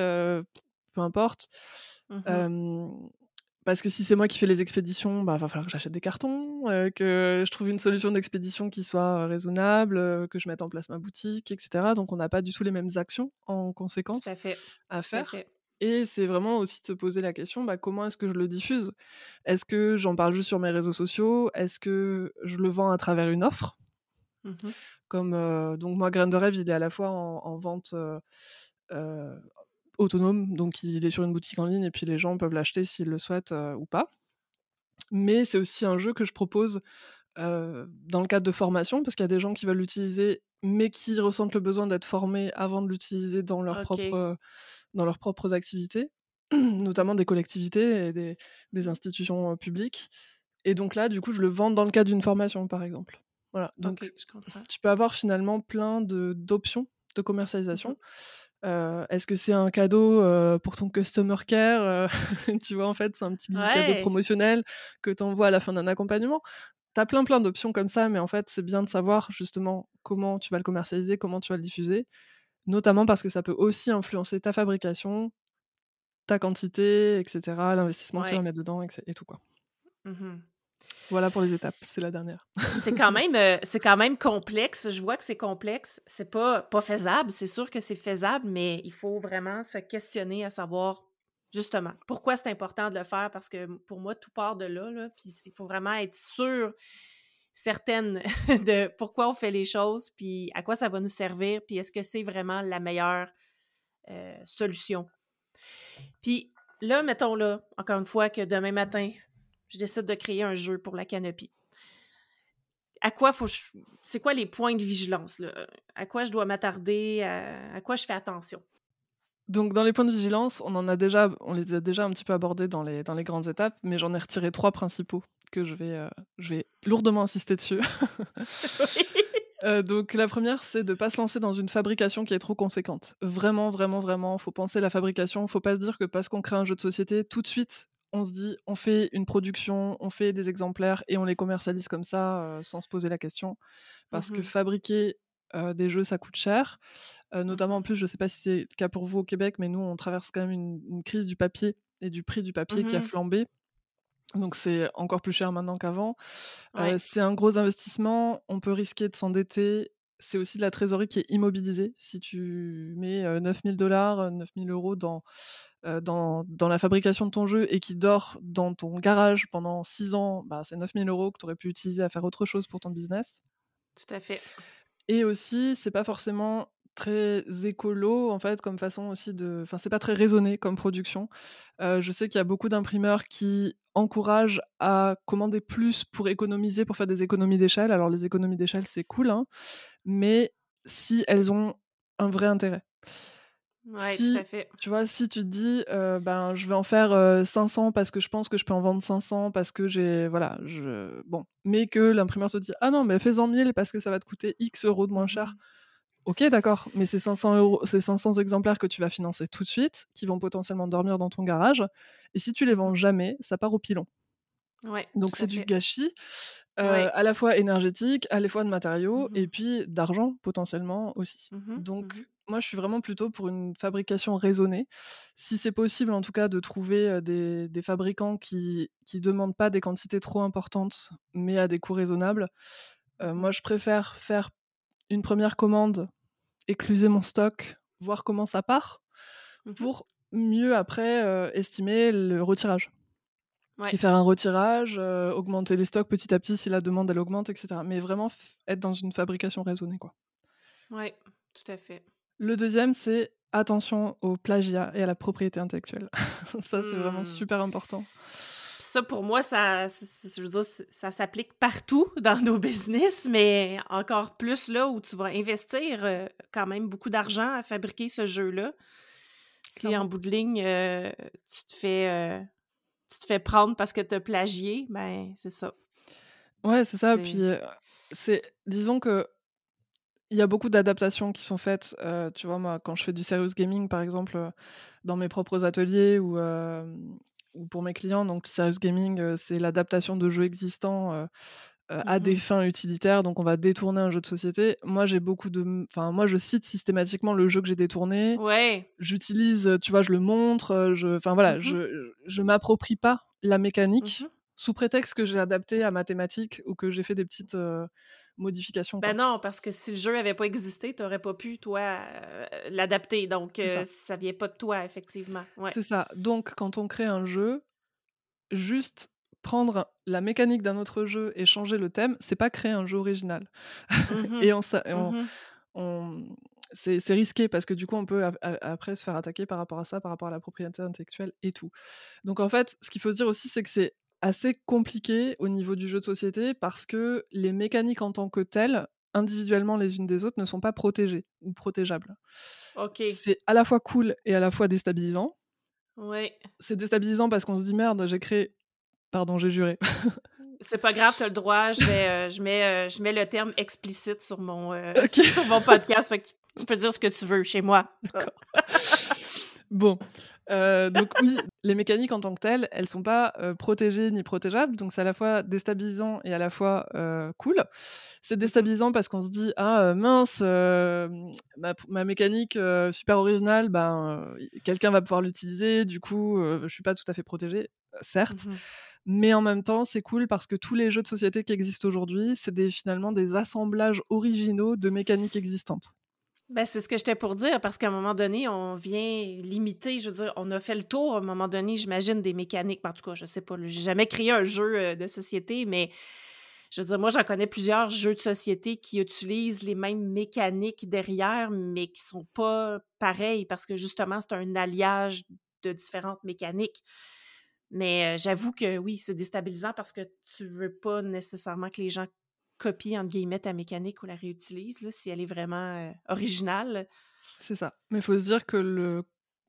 peu importe. Mmh Parce que si c'est moi qui fais les expéditions, bah, va falloir que j'achète des cartons, heu, que je trouve une solution d'expédition qui soit, heu, raisonnable, heu, que je mette en place ma boutique et cetera. Donc on n'a pas du tout les mêmes actions en Tout à conséquence fait, à tout à faire fait. et c'est vraiment aussi de se poser la question, bah, comment est-ce que je le diffuse? Est-ce que j'en parle juste sur mes réseaux sociaux? Est-ce que je le vends à travers une offre? Mmh Comme, donc moi Graines de rêve, il est à la fois en en vente, autonome, donc il est sur une boutique en ligne et puis les gens peuvent l'acheter s'ils le souhaitent, heu, ou pas. Mais c'est aussi un jeu que je propose, heu, dans le cadre de formation, parce qu'il y a des gens qui veulent l'utiliser, mais qui ressentent le besoin d'être formés avant de l'utiliser dans leurs propres, OK. heu, dans leurs propres activités, [CLEARS THROAT] notamment des collectivités et des des Mmh. institutions, publiques et donc là, du coup, je le vends dans le cadre d'une formation, par exemple. Voilà, donc je tu peux avoir finalement plein d'options de Mmh commercialisation. Heu, est-ce que c'est un cadeau, heu, pour ton customer care, heu? [LAUGHS] Tu vois, en fait, c'est un petit cadeau promotionnel que tu envoies à la fin d'un accompagnement. Tu as plein, plein d'options comme ça, mais en fait, c'est bien de savoir justement comment tu vas le commercialiser, comment tu vas le diffuser, notamment parce que ça peut aussi influencer ta fabrication, ta quantité et cetera, l'investissement que tu vas mettre dedans et et tout, quoi. Mmh Voilà pour les étapes, c'est la dernière. [LAUGHS] C'est quand même, heu, c'est quand même complexe. Je vois que c'est complexe. C'est pas pas faisable, c'est sûr que c'est faisable, mais il faut vraiment se questionner à savoir, justement, pourquoi c'est important de le faire parce que, pour moi, tout part de là, puis il faut vraiment être sûr, certaine [LAUGHS] de pourquoi on fait les choses, puis à quoi ça va nous servir, puis est-ce que c'est vraiment la meilleure, heu, solution. Puis là, mettons là, encore une fois, que demain matin, je décide de créer un jeu pour la Canopy. À quoi faut je c'est quoi les points de vigilance, là? À quoi je dois m'attarder? À à quoi je fais attention? Donc dans les points de vigilance, on en a déjà on les a déjà un petit peu abordés dans les dans les grandes étapes, mais j'en ai retiré 3 principaux que je vais, heu, je vais lourdement insister dessus. Oui. [LAUGHS] Heu, [LAUGHS] donc la première, c'est de pas se lancer dans une fabrication qui est trop conséquente. Vraiment, vraiment, vraiment, faut penser la fabrication. Faut pas se dire que parce qu'on crée un jeu de société, tout de suite, on se dit: «On fait une production, on fait des exemplaires et on les commercialise comme ça, heu, sans se poser la question». Parce que Mmh fabriquer, heu, des jeux, ça coûte cher. Heu, notamment, en Mmh plus, je sais pas si c'est le cas pour vous au Québec, mais nous, on traverse quand même une une crise du papier et du prix du papier qui a Mmh flambé. Donc c'est encore plus cher maintenant qu'avant. Ouais. c'est un gros investissement, on peut risquer de s'endetter. C'est aussi de la trésorerie qui est immobilisée. Si tu mets, heu, 9 000 $, 9 000 € dans, dans dans la fabrication de ton jeu et qui dort dans ton garage pendant 6 ans, bah, c'est 9 000 € que tu aurais pu utiliser à faire autre chose pour ton business. Tout à fait. Et aussi, c'est pas forcément très écolo, en fait, comme façon aussi de enfin, c'est pas très raisonné comme production. Heu, je sais qu'il y a beaucoup d'imprimeurs qui encouragent à commander plus pour économiser, pour faire des économies d'échelle. Alors les économies d'échelle, c'est cool, hein, mais si elles ont un vrai intérêt. Ouais, tout à Si, fait. tu vois, si tu te dis, heu: «Ben, je vais en faire, heu, 500 parce que je pense que je peux en vendre 500 parce que j'ai» voilà, je bon, mais que l'imprimeur te dit: «Ah non, mais fais-en 1000 parce que ça va te coûter X euros de moins cher». Mmh OK, d'accord, mais c'est 500 €, c'est 500 exemplaires que tu vas financer tout de suite, qui vont potentiellement dormir dans ton garage et si tu les vends jamais, ça part au pilon. Ouais, Donc c'est du gâchis, Ouais. à la fois énergétique, à la fois de matériaux et Mmh puis d'argent potentiellement aussi. Mmh Donc moi je suis vraiment plutôt pour une fabrication raisonnée. Si c'est possible en tout cas de trouver, des des fabricants qui qui demandent pas des quantités trop importantes, mais à des coûts raisonnables. Moi je préfère faire une première commande, écluser mon stock, voir comment ça part, Mmh pour mieux après, estimer le retirage. Ouais. Et faire un retirage, augmenter les stocks petit à petit si la demande elle augmente et cetera. Mais vraiment être dans une fabrication raisonnée, quoi. Ouais, tout à fait. Le deuxième, c'est attention au plagiat et à la propriété intellectuelle. [LAUGHS] Ça, c'est vraiment Mmh. super important. ça, pour moi, ça, je veux dire, ça s'applique partout [LAUGHS] dans nos business, mais encore plus là où tu vas investir euh, quand même beaucoup d'argent à fabriquer ce jeu-là. Si en bout de ligne, euh, tu te fais euh, tu te fais prendre parce que tu as plagié, ben c'est ça. Ouais, c'est ça. Puis c'est disons que il y a beaucoup d'adaptations qui sont faites. tu vois, moi, quand je fais du serious gaming, par exemple, dans mes propres ateliers ou, ou pour mes clients, donc serious gaming, c'est l'adaptation de jeux existants à des mmh fins utilitaires. Donc, on va détourner un jeu de société. Moi, j'ai beaucoup de. Enfin, moi, je cite systématiquement le jeu que j'ai détourné. Ouais. J'utilise, tu vois, je le montre. Je... Enfin, voilà, mmh je, je m'approprie pas la mécanique sous prétexte que j'ai adapté à mathématiques ou que j'ai fait des petites modifications. Ben non, parce que si le jeu n'avait pas existé, tu n'aurais pas pu, toi, l'adapter. Donc, ça. ne vient pas de toi, effectivement. Ouais. C'est ça. Donc, quand on crée un jeu, juste prendre la mécanique d'un autre jeu et changer le thème, c'est pas créer un jeu original. [LAUGHS] Mmh et on, mmh on, c'est risqué parce que du coup, on peut après se faire attaquer par rapport à ça, par rapport à la propriété intellectuelle et tout. Donc en fait, ce qu'il faut se dire aussi, c'est que c'est assez compliqué au niveau du jeu de société parce que les mécaniques en tant que telles, individuellement les unes des autres, ne sont pas protégées ou protégeables. Ok. C'est à la fois cool et à la fois déstabilisant. Oui. C'est déstabilisant parce qu'on se dit merde, j'ai créé Pardon, j'ai juré. [LAUGHS] C'est pas grave, tu as le droit. Je, vais, euh, je, mets, euh, je mets le terme explicite sur mon, euh, [LAUGHS] [LAUGHS] sur mon podcast. tu peux dire ce que tu veux chez moi. bon. Donc oui, les mécaniques en tant que telles, elles sont pas protégées ni protégeables, donc c'est à la fois déstabilisant et à la fois cool. C'est déstabilisant parce qu'on se dit ah mince, ma, mécanique super originale, ben quelqu'un va pouvoir l'utiliser, du coup je suis pas tout à fait protégée, certes. Mmh mais en même temps, c'est cool parce que tous les jeux de société qui existent aujourd'hui, c'est finalement des assemblages originaux de mécaniques existantes. Ben, c'est ce que j'étais pour dire, parce qu'à un moment donné, on vient limiter, je veux dire, on a fait le tour à un moment donné, j'imagine, des mécaniques. En tout cas, je sais pas, j'ai jamais créé un jeu euh, de société, mais je veux dire, moi, j'en connais plusieurs jeux de société qui utilisent les mêmes mécaniques derrière, mais qui sont pas pareils, parce que justement, c'est un alliage de différentes mécaniques. Mais j'avoue que oui, c'est déstabilisant parce que tu veux pas nécessairement que les gens copient, entre guillemets, ta mécanique ou la réutilisent, là, si elle est vraiment originale. C'est ça. Mais il faut se dire que le...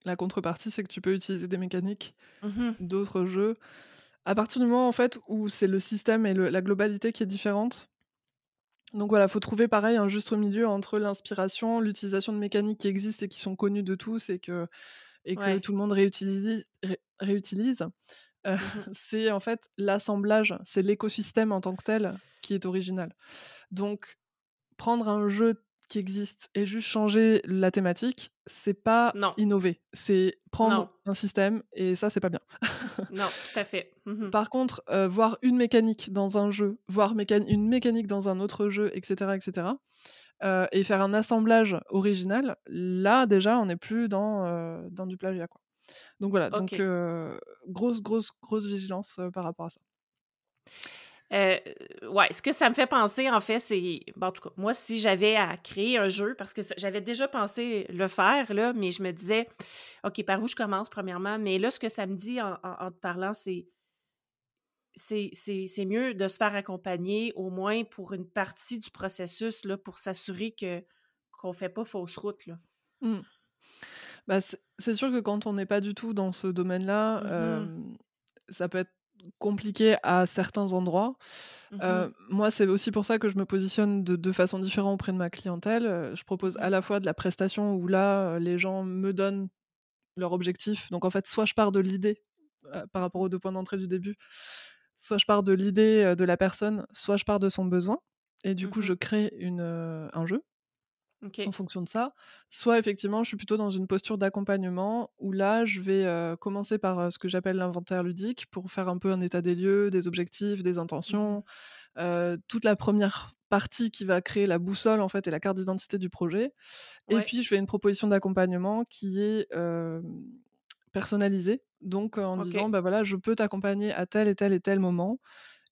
la contrepartie, c'est que tu peux utiliser des mécaniques mmh d'autres jeux. À partir du moment, en fait, où c'est le système et la globalité qui est différente, donc voilà, il faut trouver pareil un juste milieu entre l'inspiration, l'utilisation de mécaniques qui existent et qui sont connues de tous et que et que tout le monde réutilise, réutilise mmh [LAUGHS] c'est en fait l'assemblage, c'est l'écosystème en tant que tel qui est original. Donc, prendre un jeu qui existe et juste changer la thématique, c'est pas innover. C'est prendre un système et ça, c'est pas bien. [LAUGHS] non, tout à fait. Mmh Par contre, voir une mécanique dans un jeu, voir une mécanique dans un autre jeu, etc., etc., euh, et faire un assemblage original, là déjà on n'est plus dans, euh, dans du plagiat. Quoi. Donc voilà, donc euh, grosse, grosse, grosse vigilance par rapport à ça. ouais, ce que ça me fait penser, en fait, c'est. Bon, en tout cas, moi, si j'avais à créer un jeu, parce que j'avais déjà pensé le faire, là, mais je me disais, OK, par où je commence, premièrement? Mais là, ce que ça me dit en te parlant, c'est c'est mieux de se faire accompagner au moins pour une partie du processus, là, pour s'assurer que qu'on ne fait pas fausse route. Là. Mmh. Bah, c'est sûr que quand on n'est pas du tout dans ce domaine-là, mmh ça peut être compliqué à certains endroits. Mmh moi, c'est aussi pour ça que je me positionne de, de façon différente auprès de ma clientèle. Je propose à la fois de la prestation où là, les gens me donnent leur objectif. Donc en fait, soit je pars de l'idée par rapport aux deux points d'entrée du début, soit je pars de l'idée de la personne, soit je pars de son besoin. Et du coup, je mmh crée une, un jeu en fonction de ça. Soit effectivement, je suis plutôt dans une posture d'accompagnement où là, je vais commencer par ce que j'appelle l'inventaire ludique pour faire un peu un état des lieux, des objectifs, des mmh intentions. toute la première partie qui va créer la boussole en fait et la carte d'identité du projet. Et puis, je fais une proposition d'accompagnement qui est personnalisée donc en disant, bah voilà, je peux t'accompagner à tel et tel et tel moment.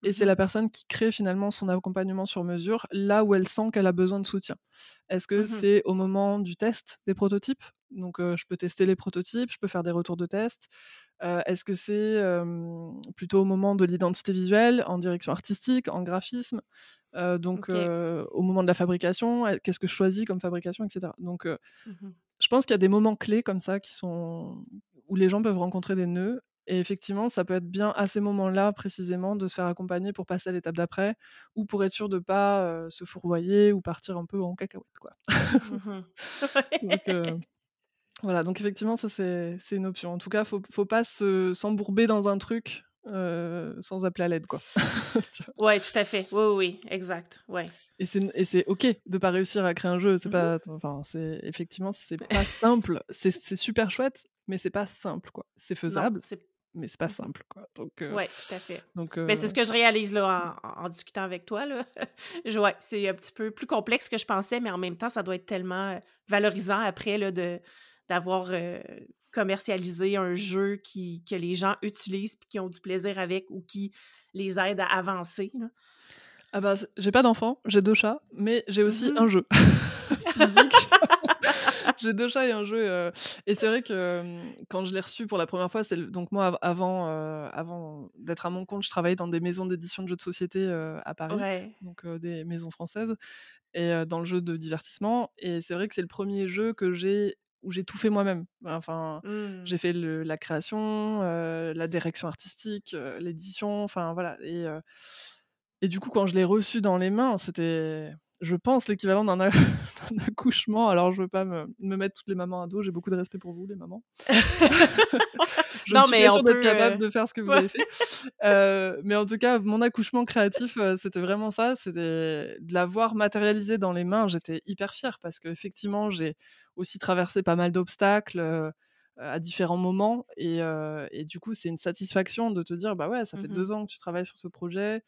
Et c'est la personne qui crée finalement son accompagnement sur mesure là où elle sent qu'elle a besoin de soutien. Est-ce que mmh c'est au moment du test des prototypes? Donc je peux tester les prototypes, je peux faire des retours de test. Est-ce que c'est plutôt au moment de l'identité visuelle, en direction artistique, en graphisme donc au moment de la fabrication, qu'est-ce que je choisis comme fabrication, etc. Donc mmh je pense qu'il y a des moments clés comme ça qui sont où les gens peuvent rencontrer des nœuds et effectivement, ça peut être bien à ces moments-là, précisément, de se faire accompagner pour passer à l'étape d'après ou pour être sûr de pas, se fourvoyer ou partir un peu en cacahuète, quoi. Mmh [LAUGHS] donc voilà, donc effectivement, ça, c'est une option. En tout cas, faut faut pas se s'embourber dans un truc, sans appeler à l'aide, quoi. [LAUGHS] ouais, tout à fait. Oui, oui, exact, ouais. Et c'est OK de pas réussir à créer un jeu, c'est Mmh pas enfin, c'est effectivement, c'est pas simple. C'est super chouette, mais c'est pas simple, quoi. C'est faisable, mais c'est pas simple, quoi. Donc heu, Ouais, tout à fait. donc Ben, c'est ce que je réalise, là, en en discutant avec toi, là. [LAUGHS] Je ouais, c'est un petit peu plus complexe que je pensais, mais en même temps, ça doit être tellement, heu, valorisant après, là, de d'avoir, commercialisé un jeu qui que les gens utilisent puis qui ont du plaisir avec ou qui les aide à avancer, là. Ah bah, j'ai pas d'enfants, j'ai 2 chats, mais j'ai aussi Mmh un jeu [LAUGHS] physique. J'ai 2 chats et un jeu, heu et c'est vrai que, quand je l'ai reçu pour la première fois, c'est le donc moi av avant, d'être à mon compte, je travaillais dans des maisons d'édition de jeux de société, à Paris, Ouais. donc des maisons françaises et dans le jeu de divertissement et c'est vrai que c'est le 1er jeu que j'ai où j'ai tout fait moi-même. Enfin, Mmh. j'ai fait le la création, la direction artistique, l'édition, enfin voilà et du coup, quand je l'ai reçu dans les mains, c'était, je pense, l'équivalent [LAUGHS] d'un accouchement. Alors je veux pas me me mettre toutes les mamans à dos, j'ai beaucoup de respect pour vous les mamans. [LAUGHS] [LAUGHS] Je ne Non, suis mais pas sûre d'être capable heu de faire ce que vous ouais. avez fait. Heu, mais en tout cas, mon accouchement créatif, heu, c'était vraiment ça, c'était de l'avoir matérialisé dans les mains. J'étais hyper fière parce qu'effectivement, j'ai aussi traversé pas mal d'obstacles, à différents moments et du coup, c'est une satisfaction de te dire: «Bah, ouais, ça fait Mmh 2 mh. ans que tu travailles sur ce projet,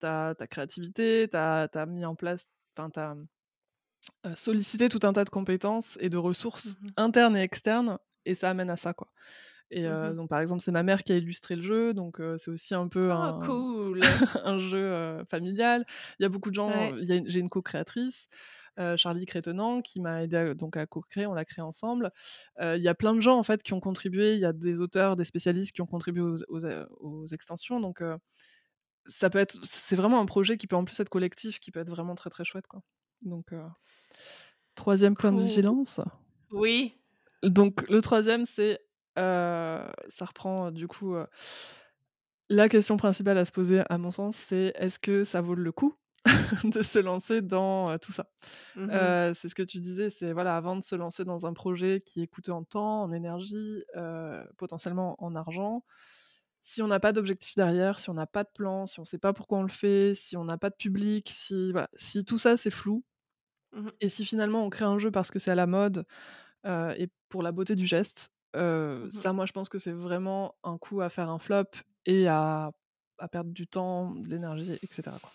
tu as ta créativité, tu as as mis en place enfin, mmh, heu, sollicité tout un tas de compétences et de Mmh ressources mh. internes et externes et ça amène à ça, quoi» et Mmh heu, mh. donc par exemple, c'est ma mère qui a illustré le jeu, donc heu, c'est aussi un peu Ah un cool! [LAUGHS] un jeu, familial. Il y a beaucoup de gens, Ouais. j'ai une co-créatrice, Charlie Crétenant qui m'a aidée à donc à co-créer, on l'a créé ensemble. Il y a plein de gens, en fait, qui ont contribué. Il y a des auteurs, des spécialistes qui ont contribué aux aux extensions donc ça peut être c'est vraiment un projet qui peut, en plus, être collectif, qui peut être vraiment très, très chouette, quoi, donc 3e point de vigilance Oui. donc le 3e, c'est, ça reprend, du coup, la question principale à se poser, à mon sens, c'est: «Est-ce que ça vaut le coup [LAUGHS] de se lancer dans, tout ça?» Mmh c'est ce que tu disais, c'est voilà, avant de se lancer dans un projet qui est coûteux en temps, en énergie, potentiellement en argent, si on n'a pas d'objectif derrière, si on n'a pas de plan, si on sait pas pourquoi on le fait, si on n'a pas de public, si voilà, si tout ça, c'est flou Mmh mh. et si finalement on crée un jeu parce que c'est à la mode, et pour la beauté du geste, Mmh mh. ça, moi, je pense que c'est vraiment un coup à faire un flop et à à perdre du temps, de l'énergie et quoi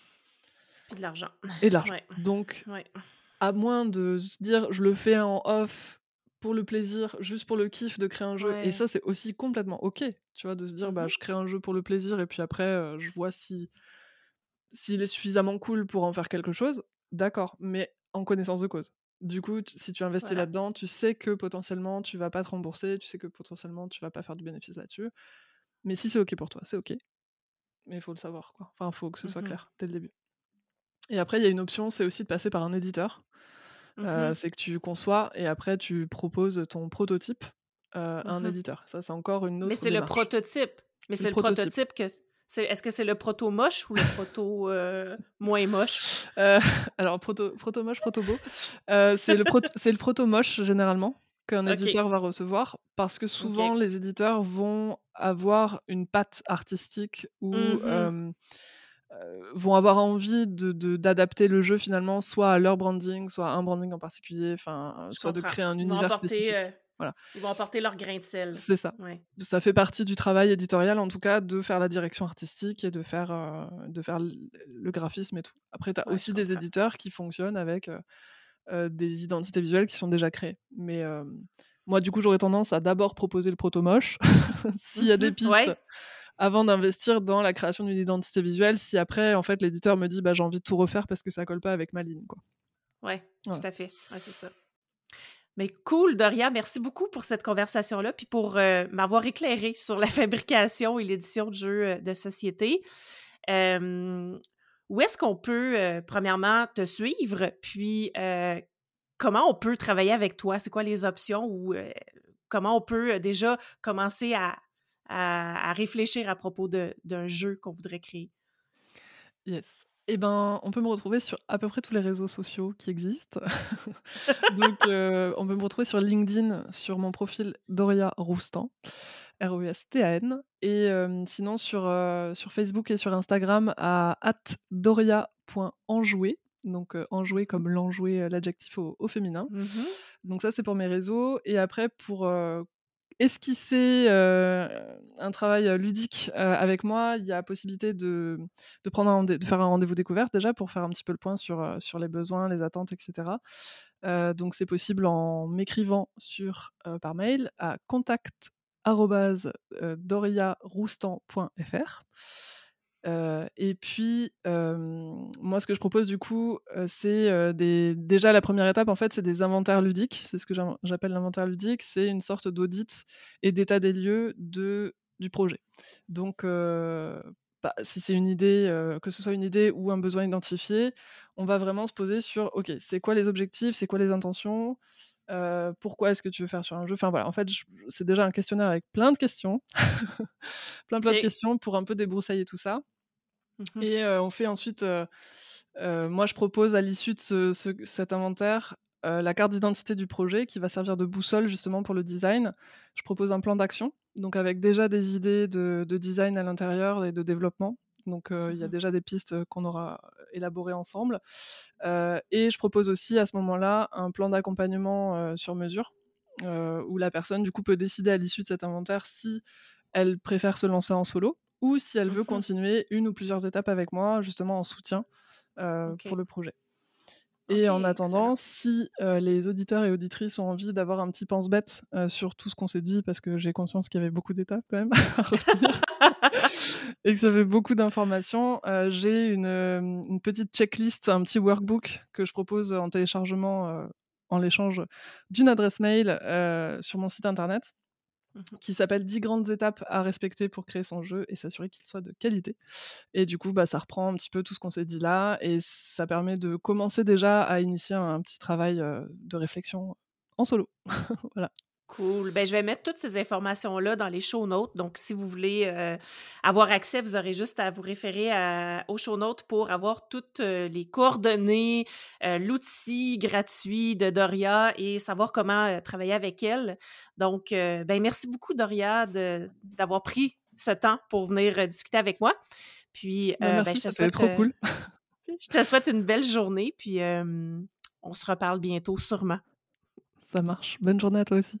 Puis de l'argent. et de [LAUGHS] l'argent Ouais. donc Ouais. à moins de se dire: «Je le fais en off pour le plaisir, juste pour le kiff de créer un jeu» et ça, c'est aussi complètement OK, tu vois? De se dire: Mmh «Bah, mh. je crée un jeu pour le plaisir et puis après, heu, je vois si s'il est suffisamment cool pour en faire quelque chose», d'accord, mais en connaissance de cause. Du coup, si tu investis Voilà. là-dedans, tu sais que potentiellement tu vas pas te rembourser, tu sais que potentiellement tu vas pas faire du bénéfice là-dessus, mais si c'est OK pour toi, c'est OK, mais il faut le savoir, quoi. Enfin, il faut que ce Mmh soit mh. clair dès le début et après, il y a une option, c'est aussi de passer par un éditeur. Mmh c'est que tu conçois et après tu proposes ton prototype, à Mmh un éditeur. Ça, c'est encore une Mais autre c'est le prototype mais C'est le prototype. prototype que est-ce que c'est le proto moche ou le proto, heu, moins moche? [LAUGHS] Alors proto proto moche, proto beau, c'est le c'est le proto moche généralement qu'un éditeur va recevoir parce que souvent les éditeurs vont avoir une patte artistique ou Mmh mh. Heu, vont avoir envie de de d'adapter le jeu finalement soit à leur branding, soit à un branding en particulier, enfin, soit de créer un Ils univers spécifique. heu, Voilà. ils vont apporter leur grain de sel. C'est ça. Ouais. Ça fait partie du travail éditorial en tout cas de faire la direction artistique et de faire, heu, de faire le graphisme et tout. Après, tu as Ouais, aussi des éditeurs qui fonctionnent avec, des identités visuelles qui sont déjà créées, mais moi, du coup, j'aurais tendance à d'abord proposer le proto moche [LAUGHS] s'il y a des [LAUGHS] pistes Ouais. Avant d'investir dans la création d'une identité visuelle, si après, en fait, l'éditeur me dit: «Bah, j'ai envie de tout refaire parce que ça colle pas avec ma ligne», quoi. Ouais, tout à fait. Ouais, c'est ça. Mais cool, Doria, merci beaucoup pour cette conversation-là, puis pour euh, m'avoir éclairé sur la [LAUGHS] fabrication et l'édition de jeux euh, de société. où est-ce qu'on peut, euh, premièrement, te suivre, puis comment on peut travailler avec toi? C'est quoi les options ou comment on peut déjà commencer à, à réfléchir à propos d'un jeu qu'on voudrait créer? Yes. Eh ben, on peut me retrouver sur à peu près tous les réseaux sociaux qui existent. [LAUGHS] Donc, euh, on peut me retrouver sur LinkedIn, sur mon profil Doria Roustan, R-O-U-S-T-A-N. Et sinon, sur, euh, sur Facebook et sur Instagram à doria.enjoué. Donc, euh, enjoué comme l'enjoué, l'adjectif au, féminin. Mmh Donc, ça, c'est pour mes réseaux. Et après, pour esquisser un travail ludique avec moi, il y a possibilité de, faire un rendez-vous découverte déjà pour faire un petit peu le point sur, les besoins, les attentes, etc. donc c'est possible en m'écrivant par mail à contact et puis, moi, ce que je propose du coup, c'est des... déjà la première étape, en fait, c'est des inventaires ludiques. C'est ce que j'appelle l'inventaire ludique. C'est une sorte d'audit et d'état des lieux de... du projet. Donc, bah, si c'est une idée, que ce soit une idée ou un besoin identifié, on va vraiment se poser sur, ok, c'est quoi les objectifs, c'est quoi les intentions, pourquoi est-ce que tu veux faire sur un jeu? Enfin voilà, en fait, c'est déjà un questionnaire avec plein de questions, [LAUGHS] plein plein de questions pour un peu débroussailler tout ça. Mmh et on fait ensuite, moi je propose à l'issue de cet inventaire la carte d'identité du projet qui va servir de boussole justement pour le design. Je propose un plan d'action, donc avec déjà des idées de, design à l'intérieur et de développement. Donc il y a mmh déjà des pistes qu'on aura élaborées ensemble. et je propose aussi à ce moment-là un plan d'accompagnement sur mesure, où la personne du coup peut décider à l'issue de cet inventaire si elle préfère se lancer en solo ou si elle veut mmh continuer une ou plusieurs étapes avec moi, justement en soutien pour le projet. Et en attendant, si les auditeurs et auditrices ont envie d'avoir un petit pense-bête sur tout ce qu'on s'est dit, parce que j'ai conscience qu'il y avait beaucoup d'étapes quand même [LAUGHS] [LAUGHS] et que ça fait beaucoup d'informations, j'ai une, une, petite checklist, un petit workbook que je propose en téléchargement en l'échange d'une adresse mail sur mon site internet. Mmh qui s'appelle 10 grandes étapes à respecter pour créer son jeu et s'assurer qu'il soit de qualité. Et du coup, bah, ça reprend un petit peu tout ce qu'on s'est dit là et ça permet de commencer déjà à initier un, petit travail de réflexion en solo. [LAUGHS] voilà. Cool. Ben, je vais mettre toutes ces informations-là dans les show notes. Donc, si vous voulez euh, avoir accès, vous aurez juste à vous référer aux show notes pour avoir toutes euh, les coordonnées, euh, l'outil gratuit de Doria et savoir comment travailler avec elle. Donc, ben, merci beaucoup, Doria, d'avoir pris ce temps pour venir discuter avec moi. Puis, ben, ben je te souhaite, trop cool. je te souhaite une belle journée. Puis, on se reparle bientôt, sûrement. Ça marche. Bonne journée à toi aussi.